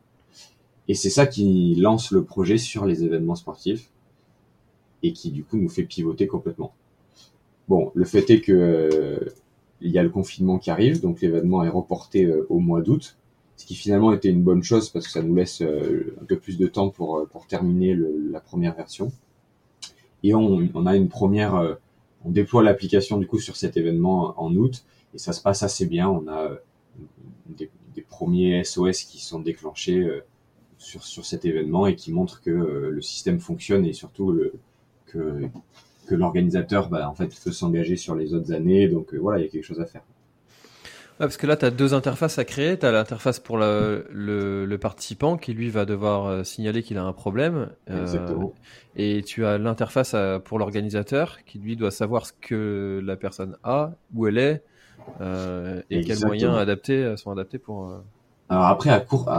Et c'est ça qui lance le projet sur les événements sportifs et qui du coup nous fait pivoter complètement. Bon, le fait est que il y a le confinement qui arrive, donc l'événement est reporté au mois d'août ce qui finalement était une bonne chose parce que ça nous laisse euh, un peu plus de temps pour, euh, pour terminer la première version. Et on, on a une première, euh, on déploie l'application du coup sur cet événement en août et ça se passe assez bien. On a des premiers SOS qui sont déclenchés sur, sur cet événement et qui montrent que le système fonctionne et surtout le, que, que l'organisateur bah, en fait veut s'engager sur les autres années. Donc voilà, il y a quelque chose à faire parce que là, tu as deux interfaces à créer. Tu as l'interface pour le, le, participant qui, lui, va devoir euh, signaler qu'il a un problème. Euh, Exactement. Et tu as l'interface pour l'organisateur qui, lui, doit savoir ce que la personne a, où elle est, euh, et quels moyens adaptés sont adaptés pour... Alors après, à court,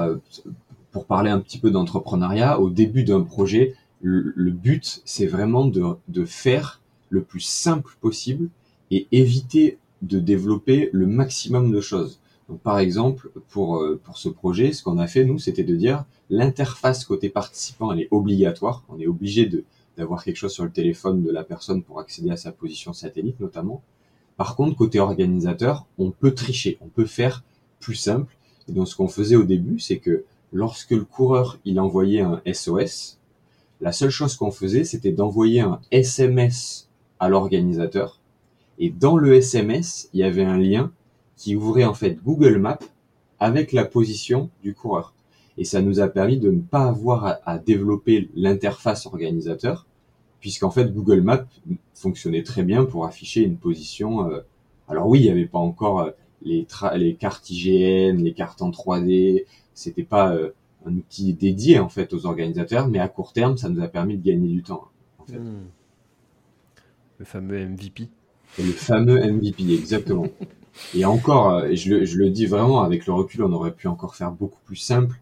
pour parler un petit peu d'entrepreneuriat, au début d'un projet, le, but, c'est vraiment de, de faire le plus simple possible et éviter de développer le maximum de choses. Donc, par exemple, pour, euh, pour ce projet, ce qu'on a fait, nous, c'était de dire l'interface côté participant, elle est obligatoire. On est obligé de, d'avoir quelque chose sur le téléphone de la personne pour accéder à sa position satellite, notamment. Par contre, côté organisateur, on peut tricher, on peut faire plus simple. Et donc, ce qu'on faisait au début, c'est que lorsque le coureur, il envoyait un SOS, la seule chose qu'on faisait, c'était d'envoyer un SMS à l'organisateur et dans le SMS, il y avait un lien qui ouvrait en fait Google Maps avec la position du coureur. Et ça nous a permis de ne pas avoir à, développer l'interface organisateur, puisqu'en fait Google Maps fonctionnait très bien pour afficher une position. Euh, alors oui, il n'y avait pas encore euh, les, les cartes IGN, les cartes en 3D, c'était pas euh, un outil dédié en fait aux organisateurs, mais à court terme, ça nous a permis de gagner du temps. En fait. Hmm. Le fameux MVP le fameux MVP, exactement. et encore, euh, je le, je le dis vraiment, avec le recul, on aurait pu encore faire beaucoup plus simple.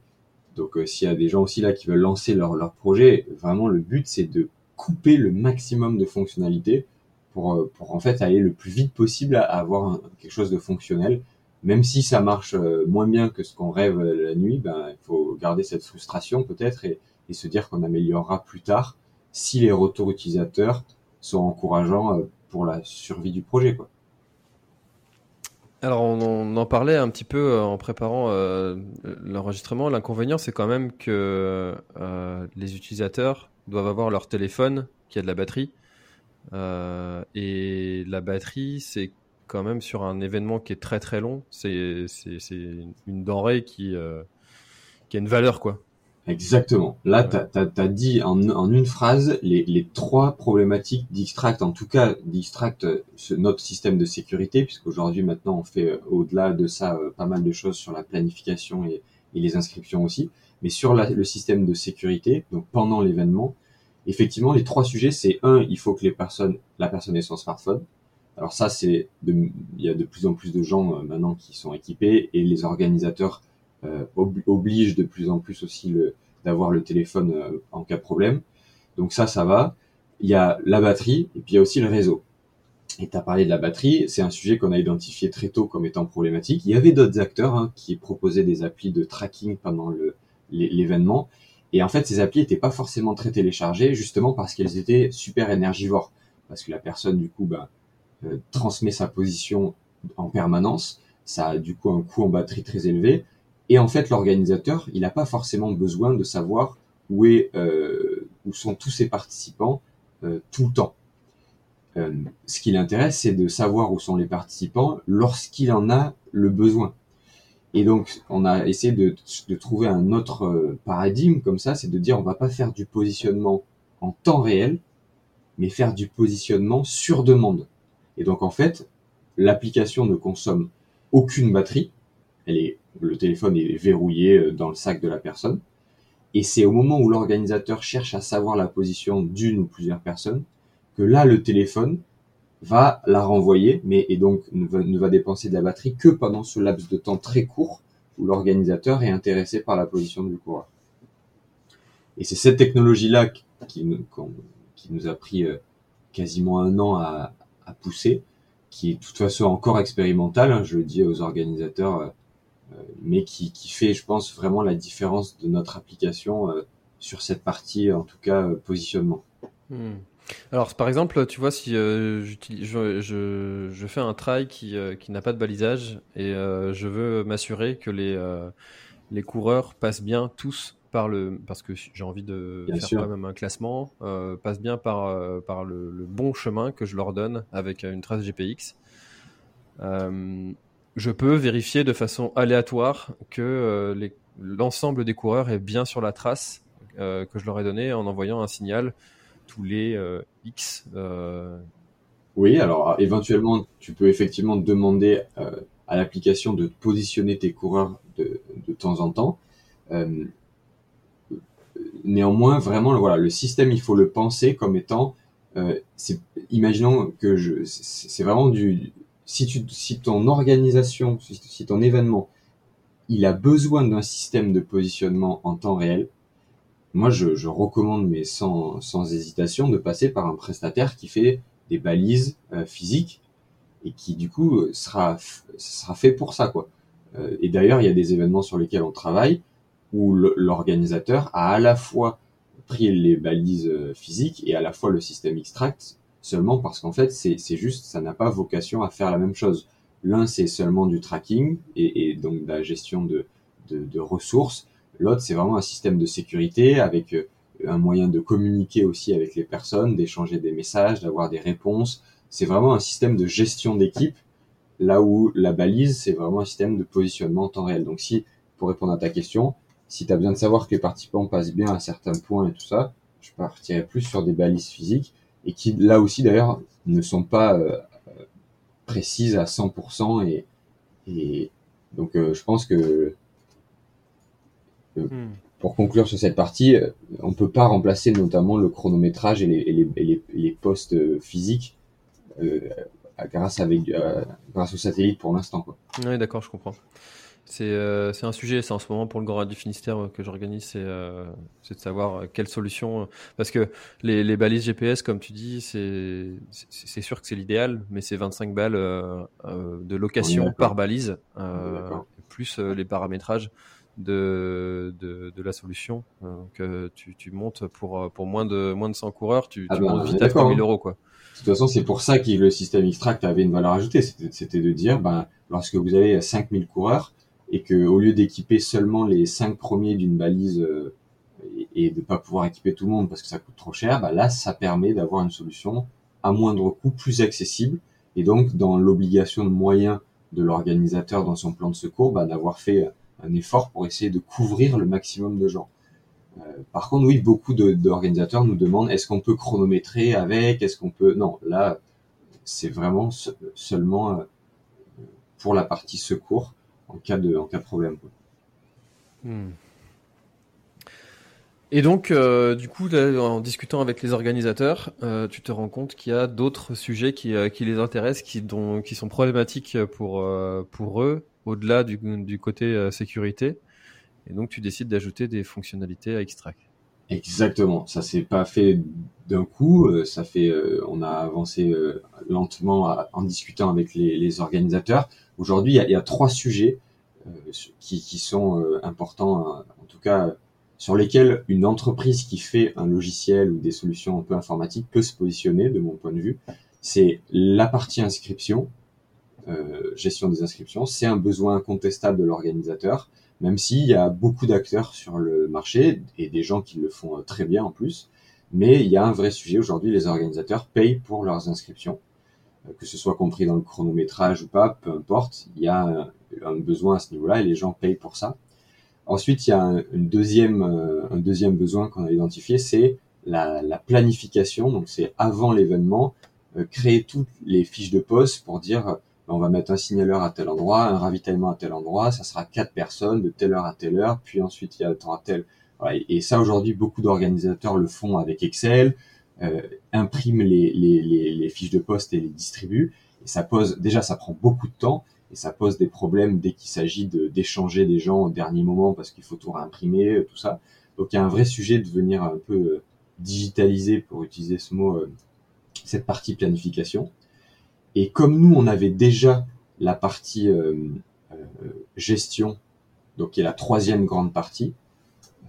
Donc euh, s'il y a des gens aussi là qui veulent lancer leur, leur projet, vraiment le but c'est de couper le maximum de fonctionnalités pour, pour en fait aller le plus vite possible à, avoir quelque chose de fonctionnel. Même si ça marche moins bien que ce qu'on rêve la nuit, ben, il faut garder cette frustration peut-être et, se dire qu'on améliorera plus tard si les retours utilisateurs sont encourageants pour la survie du projet. Alors on, en parlait un petit peu euh, en préparant euh, l'enregistrement. L'inconvénient c'est quand même que euh, les utilisateurs doivent avoir leur téléphone qui a de la batterie. et la batterie c'est quand même sur un événement qui est très très long. C'est une denrée qui, qui a une valeur quoi. Exactement. Là, tu as, dit en, en, une phrase les, les trois problématiques d'Extract, en tout cas d'Extract, notre système de sécurité, puisqu'aujourd'hui maintenant on fait euh, au-delà de ça euh, pas mal de choses sur la planification et, et les inscriptions aussi, mais sur la, le système de sécurité, donc pendant l'événement, effectivement les trois sujets, c'est un, il faut que les personnes, la personne ait son smartphone. Alors ça, c'est il y a de plus en plus de gens euh, maintenant qui sont équipés et les organisateurs euh, oblige de plus en plus aussi d'avoir le téléphone euh, en cas de problème. Donc ça, ça va. Il y a la batterie et puis il y a aussi le réseau. Et tu as parlé de la batterie, c'est un sujet qu'on a identifié très tôt comme étant problématique. Il y avait d'autres acteurs hein, qui proposaient des applis de tracking pendant l'événement. Et en fait, ces applis n'étaient pas forcément très téléchargées, justement parce qu'elles étaient super énergivores. Parce que la personne, du coup, euh, transmet sa position en permanence. Ça a du coup un coût en batterie très élevé. Et en fait, l'organisateur, il n'a pas forcément besoin de savoir où, est, où sont tous ces participants tout le temps. ce qui l'intéresse, c'est de savoir où sont les participants lorsqu'il en a le besoin. Et donc, on a essayé de, de trouver un autre paradigme comme ça, c'est de dire on va pas faire du positionnement en temps réel, mais faire du positionnement sur demande. Et donc en fait, l'application ne consomme aucune batterie. Elle est, le téléphone est verrouillé euh, dans le sac de la personne. Et c'est au moment où l'organisateur cherche à savoir la position d'une ou plusieurs personnes que là, le téléphone va la renvoyer, mais et donc ne va, dépenser de la batterie que pendant ce laps de temps très court où l'organisateur est intéressé par la position du coureur. Et c'est cette technologie-là qui, qui nous a pris euh, quasiment un an à, pousser, qui est de toute façon encore expérimental, hein, je le dis aux organisateurs, euh, euh, mais qui, fait, je pense, vraiment la différence de notre application sur cette partie, en tout cas, positionnement. Hmm. Alors, par exemple, tu vois, si je, je, fais un trail qui, qui n'a pas de balisage et je veux m'assurer que les, les coureurs passent bien tous par le parce que j'ai envie de faire quand même un classement euh, passe bien par euh, par le, bon chemin que je leur donne avec une trace GPX. Euh, je peux vérifier de façon aléatoire que l'ensemble des coureurs est bien sur la trace que je leur ai donnée en envoyant un signal tous les X. Oui, alors éventuellement, tu peux effectivement demander à l'application de positionner tes coureurs de, de temps en temps néanmoins, vraiment, voilà, le système, il faut le penser comme étant, euh, imaginons que je, c'est vraiment du, si tu, si ton organisation, si, ton événement, il a besoin d'un système de positionnement en temps réel, moi, je, je recommande, mais sans, sans hésitation, de passer par un prestataire qui fait des balises euh, physiques et qui, du coup, sera, sera fait pour ça, quoi. Euh, et d'ailleurs, il y a des événements sur lesquels on travaille où l'organisateur a à la fois pris les balises euh, physiques et à la fois le système extract seulement parce qu'en fait c'est juste ça n'a pas vocation à faire la même chose. L'un c'est seulement du tracking et, donc de la gestion de, de, de ressources. L'autre c'est vraiment un système de sécurité avec euh, un moyen de communiquer aussi avec les personnes, d'échanger des messages, d'avoir des réponses. C'est vraiment un système de gestion d'équipe là où la balise c'est vraiment un système de positionnement en temps réel. Donc si pour répondre à ta question, si tu as besoin de savoir que les participants passent bien à certains points et tout ça, je partirais plus sur des balises physiques et qui là aussi d'ailleurs ne sont pas euh, précises à 100% et, et donc euh, je pense que euh, hmm. pour conclure sur cette partie, on peut pas remplacer notamment le chronométrage et les, et les, les, les postes physiques grâce avec grâce au satellite pour l'instant quoi. Oui, d'accord, je comprends. Euh, c'est un sujet, c'est en ce moment pour le Grand Raid du Finistère euh, que j'organise, c'est euh, de savoir quelle solution. parce que les, les, balises GPS, comme tu dis, c'est sûr que c'est l'idéal, mais c'est 25 balles de location par balise, plus les paramétrages de, de, de, la solution. Donc tu, tu montes pour, pour moins, de, moins de 100 coureurs, tu, ah tu bah, montes vite à 3000 euros. Quoi. De toute façon, c'est pour ça que le système Extract avait une valeur ajoutée. C'était de dire, ben, lorsque vous avez 5000 coureurs, et que au lieu d'équiper seulement les cinq premiers d'une balise euh, et, de pas pouvoir équiper tout le monde parce que ça coûte trop cher, bah là ça permet d'avoir une solution à moindre coût, plus accessible et donc dans l'obligation de moyens de l'organisateur dans son plan de secours, bah, d'avoir fait un effort pour essayer de couvrir le maximum de gens. Euh, par contre, oui, beaucoup d'organisateurs nous demandent est-ce qu'on peut chronométrer avec, est-ce qu'on peut... Non, là, c'est vraiment seulement euh, pour la partie secours en cas de, en cas de problème. Hmm. Et donc, euh, du coup, en discutant avec les organisateurs, euh, tu te rends compte qu'il y a d'autres sujets qui, euh, qui, les intéressent, qui, dont, qui sont problématiques pour, pour eux, au-delà du, du, côté sécurité. Et donc, tu décides d'ajouter des fonctionnalités à Extract. Exactement. Ça s'est pas fait d'un coup. Ça fait, on a avancé lentement en discutant avec les, les organisateurs. Aujourd'hui, il, y a, trois sujets euh, qui, sont euh, importants, euh, en tout cas sur lesquels une entreprise qui fait un logiciel ou des solutions un peu informatiques peut se positionner, de mon point de vue. C'est la partie inscription, gestion des inscriptions. C'est un besoin incontestable de l'organisateur même s'il y a beaucoup d'acteurs sur le marché et des gens qui le font très bien en plus. Mais il y a un vrai sujet aujourd'hui, les organisateurs payent pour leurs inscriptions, que ce soit compris dans le chronométrage ou pas, peu importe, il y a un besoin à ce niveau-là et les gens payent pour ça. Ensuite, il y a un, deuxième, un deuxième besoin qu'on a identifié, c'est la, planification. Donc c'est avant l'événement, créer toutes les fiches de poste pour dire on va mettre un signaleur à tel endroit, un ravitaillement à tel endroit, ça sera quatre personnes de telle heure à telle heure, puis ensuite il y a le temps à tel. Voilà. Et ça aujourd'hui, beaucoup d'organisateurs le font avec Excel, euh, impriment les, fiches de poste et les distribuent. Et ça pose, déjà, ça prend beaucoup de temps et ça pose des problèmes dès qu'il s'agit d'échanger des gens au dernier moment parce qu'il faut tout réimprimer, tout ça. Donc il y a un vrai sujet de venir un peu euh, digitaliser, pour utiliser ce mot, euh, cette partie planification. Et comme nous, on avait déjà la partie euh, euh, gestion, donc qui est la troisième grande partie,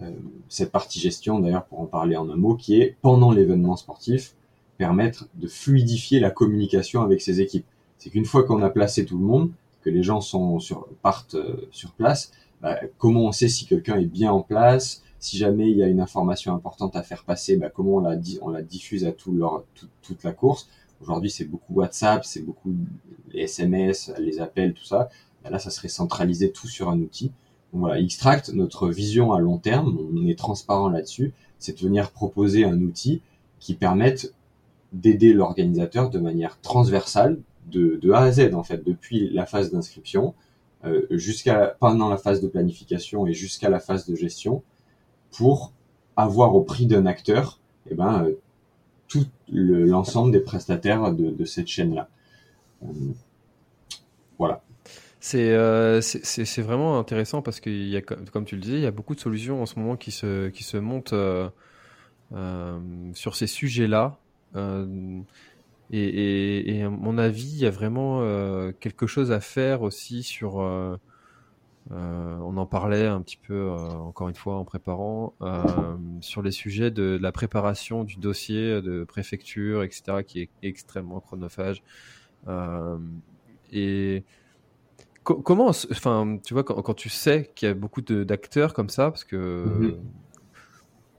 euh, cette partie gestion, d'ailleurs, pour en parler en un mot, qui est pendant l'événement sportif, permettre de fluidifier la communication avec ses équipes. C'est qu'une fois qu'on a placé tout le monde, que les gens sont sur, partent sur place, bah, comment on sait si quelqu'un est bien en place, si jamais il y a une information importante à faire passer, bah, comment on la, on la diffuse à tout leur, toute la course? Aujourd'hui, c'est beaucoup WhatsApp, c'est beaucoup les SMS, les appels, tout ça. Bah, là, ça serait centralisé tout sur un outil. Donc voilà, Extract, notre vision à long terme, on est transparent là-dessus, c'est de venir proposer un outil qui permette d'aider l'organisateur de manière transversale, de, de, A à Z en fait, depuis la phase d'inscription euh, jusqu'à pendant la phase de planification et jusqu'à la phase de gestion, pour avoir au prix d'un acteur, eh ben, euh, tout l'ensemble des prestataires de, cette chaîne-là. Euh, voilà. Euh, c'est vraiment intéressant parce que, y a, comme tu le disais, il y a beaucoup de solutions en ce moment qui se, qui se montent euh, sur ces sujets-là. Et, et, et, à mon avis, il y a vraiment quelque chose à faire aussi sur euh, on en parlait un petit peu, euh, encore une fois, en préparant, euh, sur les sujets de, la préparation du dossier de préfecture, etc., qui est extrêmement chronophage. et comment, enfin, tu vois, quand, tu sais qu'il y a beaucoup d'acteurs comme ça, parce que mm-hmm.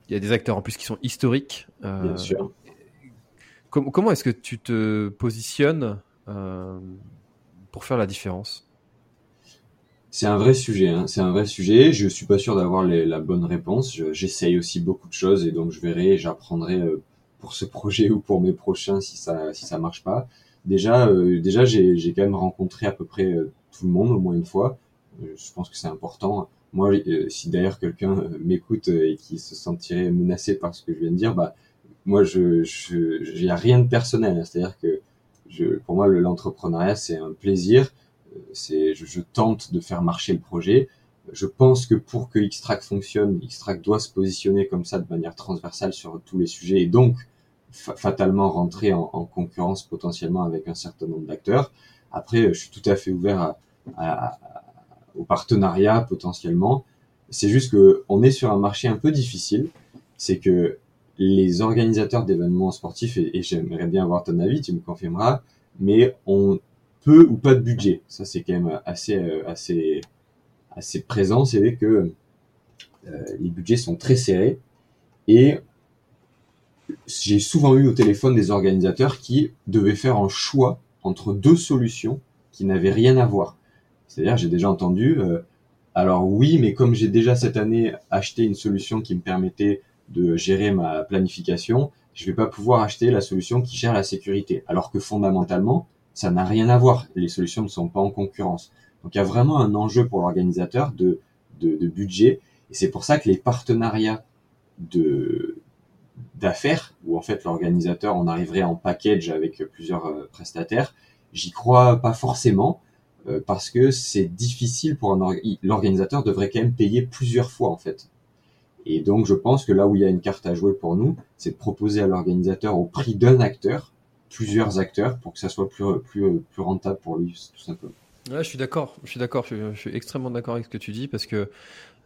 il y a des acteurs en plus qui sont historiques. Bien sûr. comment est-ce que tu te positionnes pour faire la différence? C'est un vrai sujet, hein. c'est un vrai sujet. Je suis pas sûr d'avoir la bonne réponse. J'essaye aussi beaucoup de choses et donc je verrai, j'apprendrai euh, pour ce projet ou pour mes prochains si ça si ça marche pas. Déjà, euh, déjà j'ai quand même rencontré à peu près euh, tout le monde au moins une fois. je pense que c'est important. Moi, si d'ailleurs quelqu'un m'écoute et qui se sentirait menacé par ce que je viens de dire, bah moi je j'ai rien de personnel. C'est-à-dire que je, pour moi l'entrepreneuriat c'est un plaisir c'est je, tente de faire marcher le projet. Je pense que pour que Xtract fonctionne, Xtract doit se positionner comme ça de manière transversale sur tous les sujets et donc fatalement rentrer en, concurrence potentiellement avec un certain nombre d'acteurs. Après, je suis tout à fait ouvert au partenariat potentiellement. C'est juste que on est sur un marché un peu difficile. C'est que les organisateurs d'événements sportifs, et j'aimerais bien avoir ton avis, tu me confirmeras, mais on peu ou pas de budget. Ça, c'est quand même assez, euh, assez, assez présent. C'est que euh, les budgets sont très serrés et j'ai souvent eu au téléphone des organisateurs qui devaient faire un choix entre deux solutions qui n'avaient rien à voir. C'est-à-dire, j'ai déjà entendu, euh, alors oui, mais comme j'ai déjà cette année acheté une solution qui me permettait de gérer ma planification, je vais pas pouvoir acheter la solution qui gère la sécurité. Alors que fondamentalement, ça n'a rien à voir. Les solutions ne sont pas en concurrence. Donc il y a vraiment un enjeu pour l'organisateur de, de, budget. Et c'est pour ça que les partenariats de d'affaires, où en fait l'organisateur on arriverait en package avec plusieurs euh, prestataires, j'y crois pas forcément euh, parce que c'est difficile pour un l'organisateur devrait quand même payer plusieurs fois en fait. Et donc je pense que là où il y a une carte à jouer pour nous, c'est de proposer à l'organisateur au prix d'un acteur plusieurs acteurs pour que ça soit plus, plus, plus rentable pour lui, tout simplement. Ouais, je suis d'accord. Je suis d'accord. Je, suis extrêmement d'accord avec ce que tu dis parce que,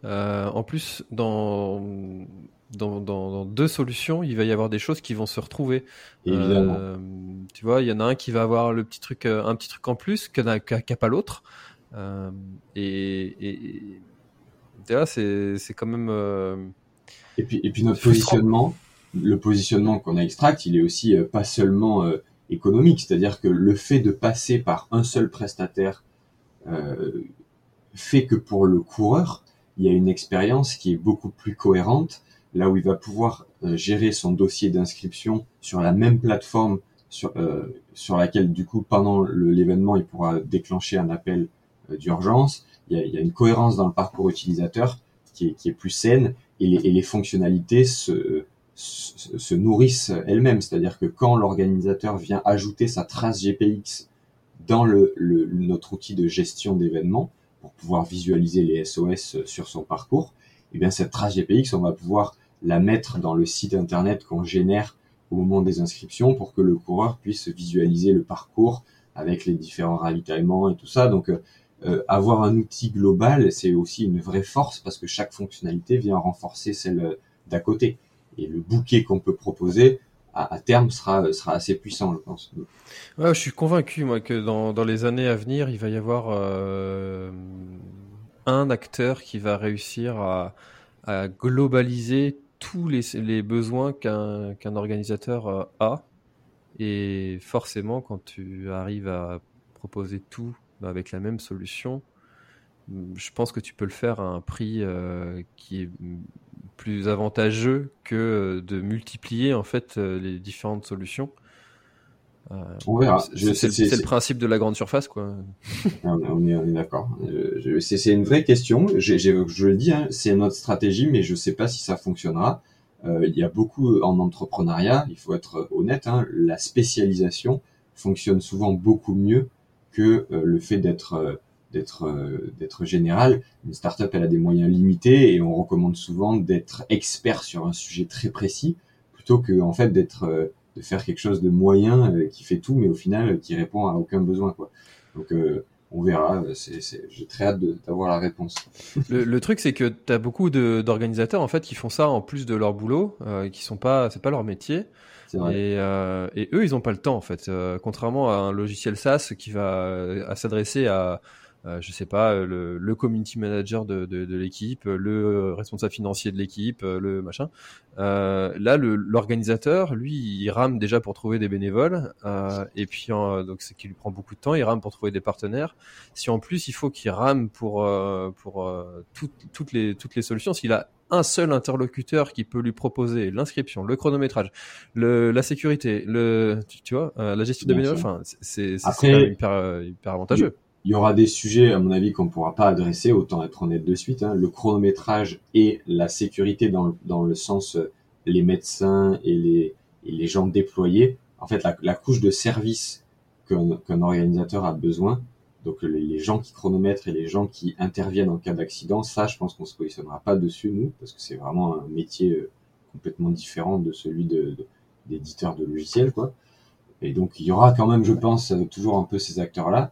euh, en plus, dans, dans, dans, deux solutions, il va y avoir des choses qui vont se retrouver. Évidemment. Euh, tu vois, il y en a un qui va avoir le petit truc, euh, un petit truc en plus, qu'un n'a pas l'autre. et, et, c'est c'est quand même. Et puis et puis notre positionnement, le positionnement qu'on a extract, il est aussi pas seulement économique, c'est-à-dire que le fait de passer par un seul prestataire fait que pour le coureur, il y a une expérience qui est beaucoup plus cohérente, là où il va pouvoir gérer son dossier d'inscription sur la même plateforme sur, euh, sur laquelle du coup pendant l'événement il pourra déclencher un appel euh, d'urgence. Il il y, a, une cohérence dans le parcours utilisateur qui est, qui est plus saine et les, et les fonctionnalités se, se, se nourrissent elles-mêmes. C'est-à-dire que quand l'organisateur vient ajouter sa trace GPX dans le, le notre outil de gestion d'événements pour pouvoir visualiser les SOS sur son parcours, et eh bien cette trace GPX, on va pouvoir la mettre dans le site internet qu'on génère au moment des inscriptions pour que le coureur puisse visualiser le parcours avec les différents ravitaillements et tout ça. Donc euh, euh, avoir un outil global, c'est aussi une vraie force parce que chaque fonctionnalité vient renforcer celle d'à côté. Et le bouquet qu'on peut proposer, à, terme, sera, sera assez puissant, je pense. Je suis convaincu, moi, que dans, dans les années à venir, il va y avoir euh, un acteur qui va réussir à, à globaliser tous les, les besoins qu'un qu'un organisateur euh, a. Et forcément, quand tu arrives à proposer tout avec la même solution, je pense que tu peux le faire à un prix euh, qui est plus avantageux que de multiplier en fait euh, les différentes solutions. on verra. C'est le principe de la grande surface, quoi. on est, d'accord. C'est une vraie question. je le dis, hein, c'est notre stratégie, mais je ne sais pas si ça fonctionnera. Euh, il y a beaucoup en entrepreneuriat, il faut être honnête, hein, la spécialisation fonctionne souvent beaucoup mieux que euh, le fait d'être euh, d'être d'être général. Une startup elle a des moyens limités et on recommande souvent d'être expert sur un sujet très précis plutôt que en fait d'être de faire quelque chose de moyen qui fait tout mais au final qui répond à aucun besoin quoi. Donc on verra. J'ai très hâte d'avoir la réponse. Le, truc, c'est que tu as beaucoup d'organisateurs en fait qui font ça en plus de leur boulot, euh, qui sont pas, c'est pas leur métier. Et, euh, et, eux, ils n'ont pas le temps en fait. Euh, contrairement à un logiciel SaaS qui va s'adresser à euh, je sais pas, le, le community manager de, de, de l'équipe, le responsable financier de l'équipe, le machin. Euh, là, l'organisateur, lui, il rame déjà pour trouver des bénévoles, euh, et puis donc c'est qui lui prend beaucoup de temps. Il rame pour trouver des partenaires. Si en plus il faut qu'il rame pour euh, pour toutes toutes les toutes les solutions, s'il a un seul interlocuteur qui peut lui proposer l'inscription, le chronométrage, le, la sécurité, le, tu, vois, la gestion des bénévoles. Enfin, c'est hyper, hyper avantageux il y aura des sujets, à mon avis, qu'on ne pourra pas adresser, autant être honnête de suite. Hein. Le chronométrage et la sécurité dans le, dans le sens euh, les médecins et les, et les gens déployés. En fait, la, la couche de service qu'un organisateur a besoin, donc les, gens qui chronomètrent et les gens qui interviennent en cas d'accident, ça, je pense qu'on se positionnera pas dessus, nous, parce que c'est vraiment un métier euh, complètement différent de celui de, d'éditeur de, de logiciels, quoi. Et donc, il y aura quand même, je pense, toujours un peu ces acteurs-là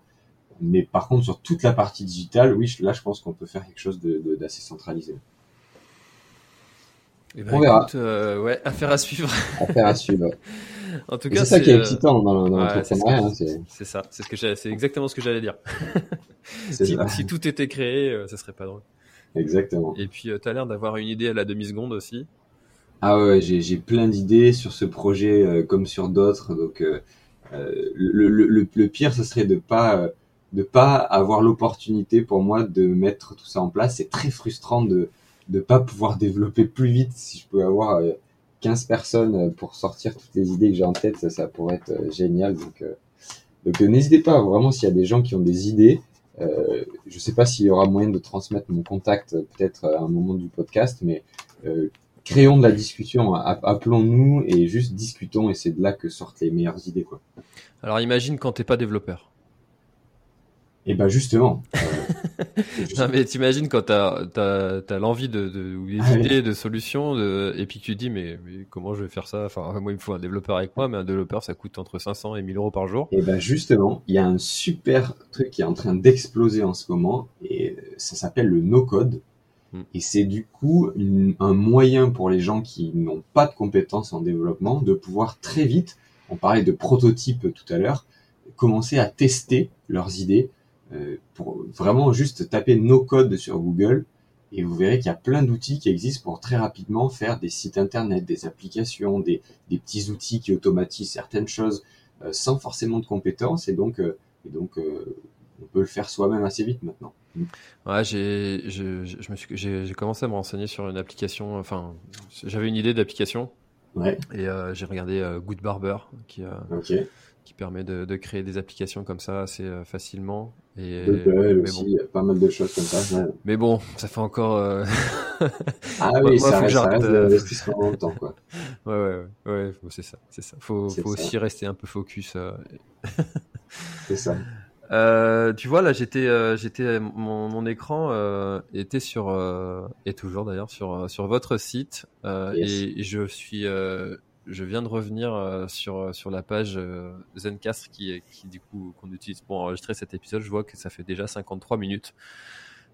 mais par contre, sur toute la partie digitale, oui, là, je pense qu'on peut faire quelque chose d'assez centralisé. Eh ben, On verra. Euh, ouais, affaire à suivre. Affaire à suivre. en tout cas, c'est ça qui est excitant dans, dans l'entrepreneuriat. Hein, c'est ça. C'est ce que c'est exactement ce que j'allais dire. si, si, tout était créé, euh, ça serait pas drôle. Exactement. Et puis, euh, tu as l'air d'avoir une idée à la demi seconde aussi. Ah ouais, j'ai plein d'idées sur ce projet comme sur d'autres. Donc, le, le, le, pire, ce serait de pas de pas avoir l'opportunité pour moi de mettre tout ça en place. C'est très frustrant de ne pas pouvoir développer plus vite. Si je peux avoir 15 euh, personnes euh, pour sortir toutes les idées que j'ai en tête, ça, ça pourrait être euh, génial. Donc, donc n'hésitez pas, vraiment, s'il y a des gens qui ont des idées. Euh, je sais pas s'il y aura moyen de transmettre mon contact peut-être à un moment du podcast, mais créons de la discussion, appelons-nous et juste discutons et c'est de là que sortent les meilleures idées. Quoi. Alors imagine quand t'es pas développeur. Et eh ben justement. Euh, non mais t'imagines quand t'as as, as, l'envie de, de ou ah idées de solutions de, et puis tu te dis mais, mais, comment je vais faire ça? Enfin moi il me faut un développeur avec moi, mais un développeur ça coûte entre 500 et 1000 euros par jour. Et eh ben justement, il y a un super truc qui est en train d'exploser en ce moment et ça s'appelle le no code. Hmm. Et c'est du coup un moyen pour les gens qui n'ont pas de compétences en développement de pouvoir très vite, on parlait de prototype tout à l'heure, commencer à tester leurs idées pour vraiment juste taper no code sur Google et vous verrez qu'il y a plein d'outils qui existent pour très rapidement faire des sites internet, des applications, des, des petits outils qui automatisent certaines choses euh, sans forcément de compétences et donc, euh, et donc euh, on peut le faire soi-même assez vite maintenant. Ouais, j'ai, je, je me suis, j'ai, j'ai commencé à me renseigner sur une application. Enfin, j'avais une idée d'application Ouais, et euh, j'ai regardé euh, Good Barber qui, euh, ok. Qui permet de, de créer des applications comme ça assez euh, facilement. Et aussi, bon, il y a pas mal de choses comme ça. ouais. mais bon, ça fait encore. euh, Ah oui, moi, ça reste, ça reste de euh, l'investissement le temps, quoi. Ouais, ouais, ouais, ouais, c'est ça, c'est ça. Faut, faut ça. aussi rester un peu focus. euh. C'est ça. Euh, tu vois, là, j'étais, j'étais, mon, mon écran était sur, et toujours d'ailleurs sur, sur votre site, Yes. et, et je suis, je viens de revenir euh, sur, sur la page euh, Zencastr qui, qui du coup qu'on utilise pour enregistrer cet épisode. Je vois que ça fait déjà 53 minutes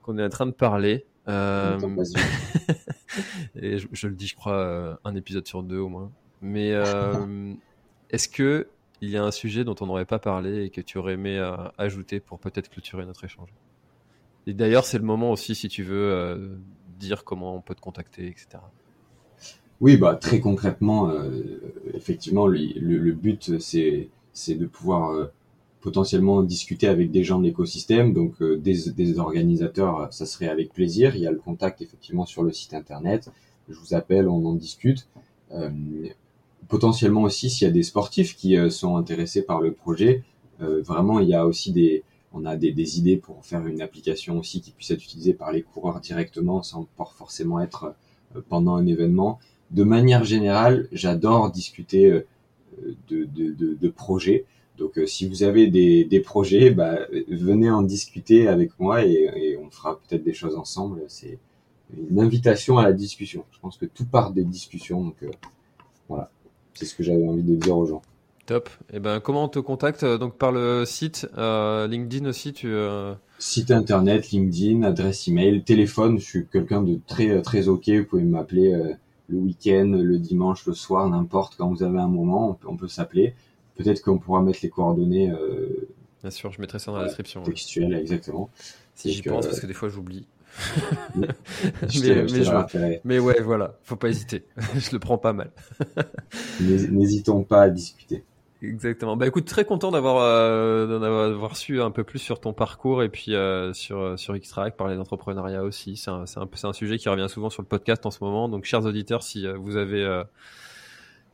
qu'on est en train de parler. Euh, et je, je le dis, je crois, euh, un épisode sur deux au moins. Mais euh, est-ce que il y a un sujet dont on n'aurait pas parlé et que tu aurais aimé euh, ajouter pour peut-être clôturer notre échange? Et d'ailleurs, c'est le moment aussi, si tu veux, euh, dire comment on peut te contacter, etc. Oui, bah très concrètement, euh, effectivement, le, le, but c'est de pouvoir euh, potentiellement discuter avec des gens de l'écosystème, donc euh, des, organisateurs, ça serait avec plaisir. Il y a le contact effectivement sur le site internet. Je vous appelle, on en discute. Potentiellement aussi, s'il y a des sportifs qui sont intéressés par le projet, vraiment, il y a aussi des, on a des, des idées pour faire une application aussi qui puisse être utilisée par les coureurs directement, sans forcément être pendant un événement. De manière générale, j'adore discuter euh, de, de, de, de projets. Donc, euh, si vous avez des, des projets, bah, venez en discuter avec moi et, et on fera peut-être des choses ensemble. C'est une invitation à la discussion. Je pense que tout part des discussions. Donc, euh, voilà. C'est ce que j'avais envie de dire aux gens. Top. Et ben, comment on te contacte Donc par le site, euh, LinkedIn aussi, tu. euh, Site internet, LinkedIn, adresse email, téléphone. Je suis quelqu'un de très très ok. Vous pouvez m'appeler euh, le week-end, le dimanche, le soir, n'importe quand vous avez un moment, on peut, on peut s'appeler. Peut-être qu'on pourra mettre les coordonnées euh, Bien sûr, je mettrai ça dans la description. ouais. textuelles, exactement. Si j'y pense, euh, parce que des fois j'oublie. Mais, mais je ouais, voilà, faut pas hésiter. je le prends pas mal. N'hés- N'hésitons pas à discuter. Exactement. Bah écoute, très content d'avoir euh, d'en avoir su un peu plus sur ton parcours et puis euh, sur sur Xtrack, parler d'entrepreneuriat aussi. C'est un c'est un c'est un sujet qui revient souvent sur le podcast en ce moment. Donc chers auditeurs, si euh, vous avez euh,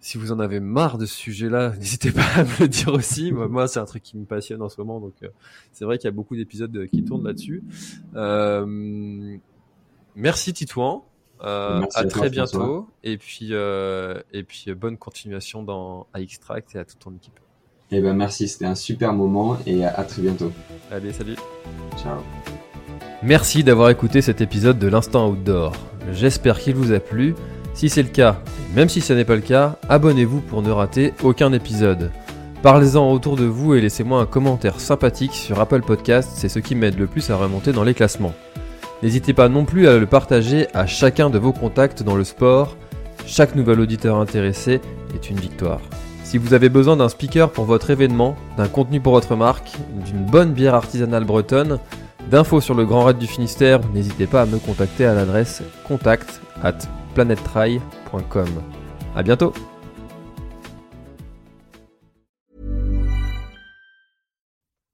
si vous en avez marre de ce sujet-là, n'hésitez pas à me le dire aussi. Moi, moi, c'est un truc qui me passionne en ce moment, donc euh, c'est vrai qu'il y a beaucoup d'épisodes euh, qui tournent là-dessus. Euh, merci Titouan. Euh, Merci à, très François. bientôt et puis euh, et puis euh, bonne continuation dans à Extract et à toute ton équipe. Eh ben merci, c'était un super moment et à, à très bientôt. Allez, salut. Ciao. Merci d'avoir écouté cet épisode de l'Instant Outdoor. J'espère qu'il vous a plu. Si c'est le cas, même si ce n'est pas le cas, abonnez-vous pour ne rater aucun épisode. Parlez-en autour de vous et laissez-moi un commentaire sympathique sur Apple Podcast, c'est ce qui m'aide le plus à remonter dans les classements. N'hésitez pas non plus à le partager à chacun de vos contacts dans le sport. Chaque nouvel auditeur intéressé est une victoire. Si vous avez besoin d'un speaker pour votre événement, d'un contenu pour votre marque, d'une bonne bière artisanale bretonne, d'infos sur le Grand Raid du Finistère, n'hésitez pas à me contacter à l'adresse contact at planettry.com. À bientôt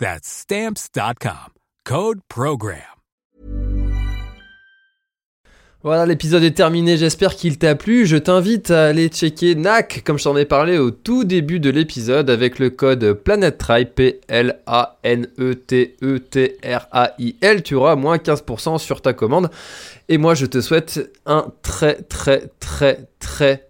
That's stamps.com. Code program. Voilà, l'épisode est terminé, j'espère qu'il t'a plu. Je t'invite à aller checker NAC, comme je t'en ai parlé au tout début de l'épisode, avec le code PlanetTrail, P-L-A-N-E-T-E-T-R-A-I-L. Tu auras moins 15% sur ta commande. Et moi, je te souhaite un très, très, très, très,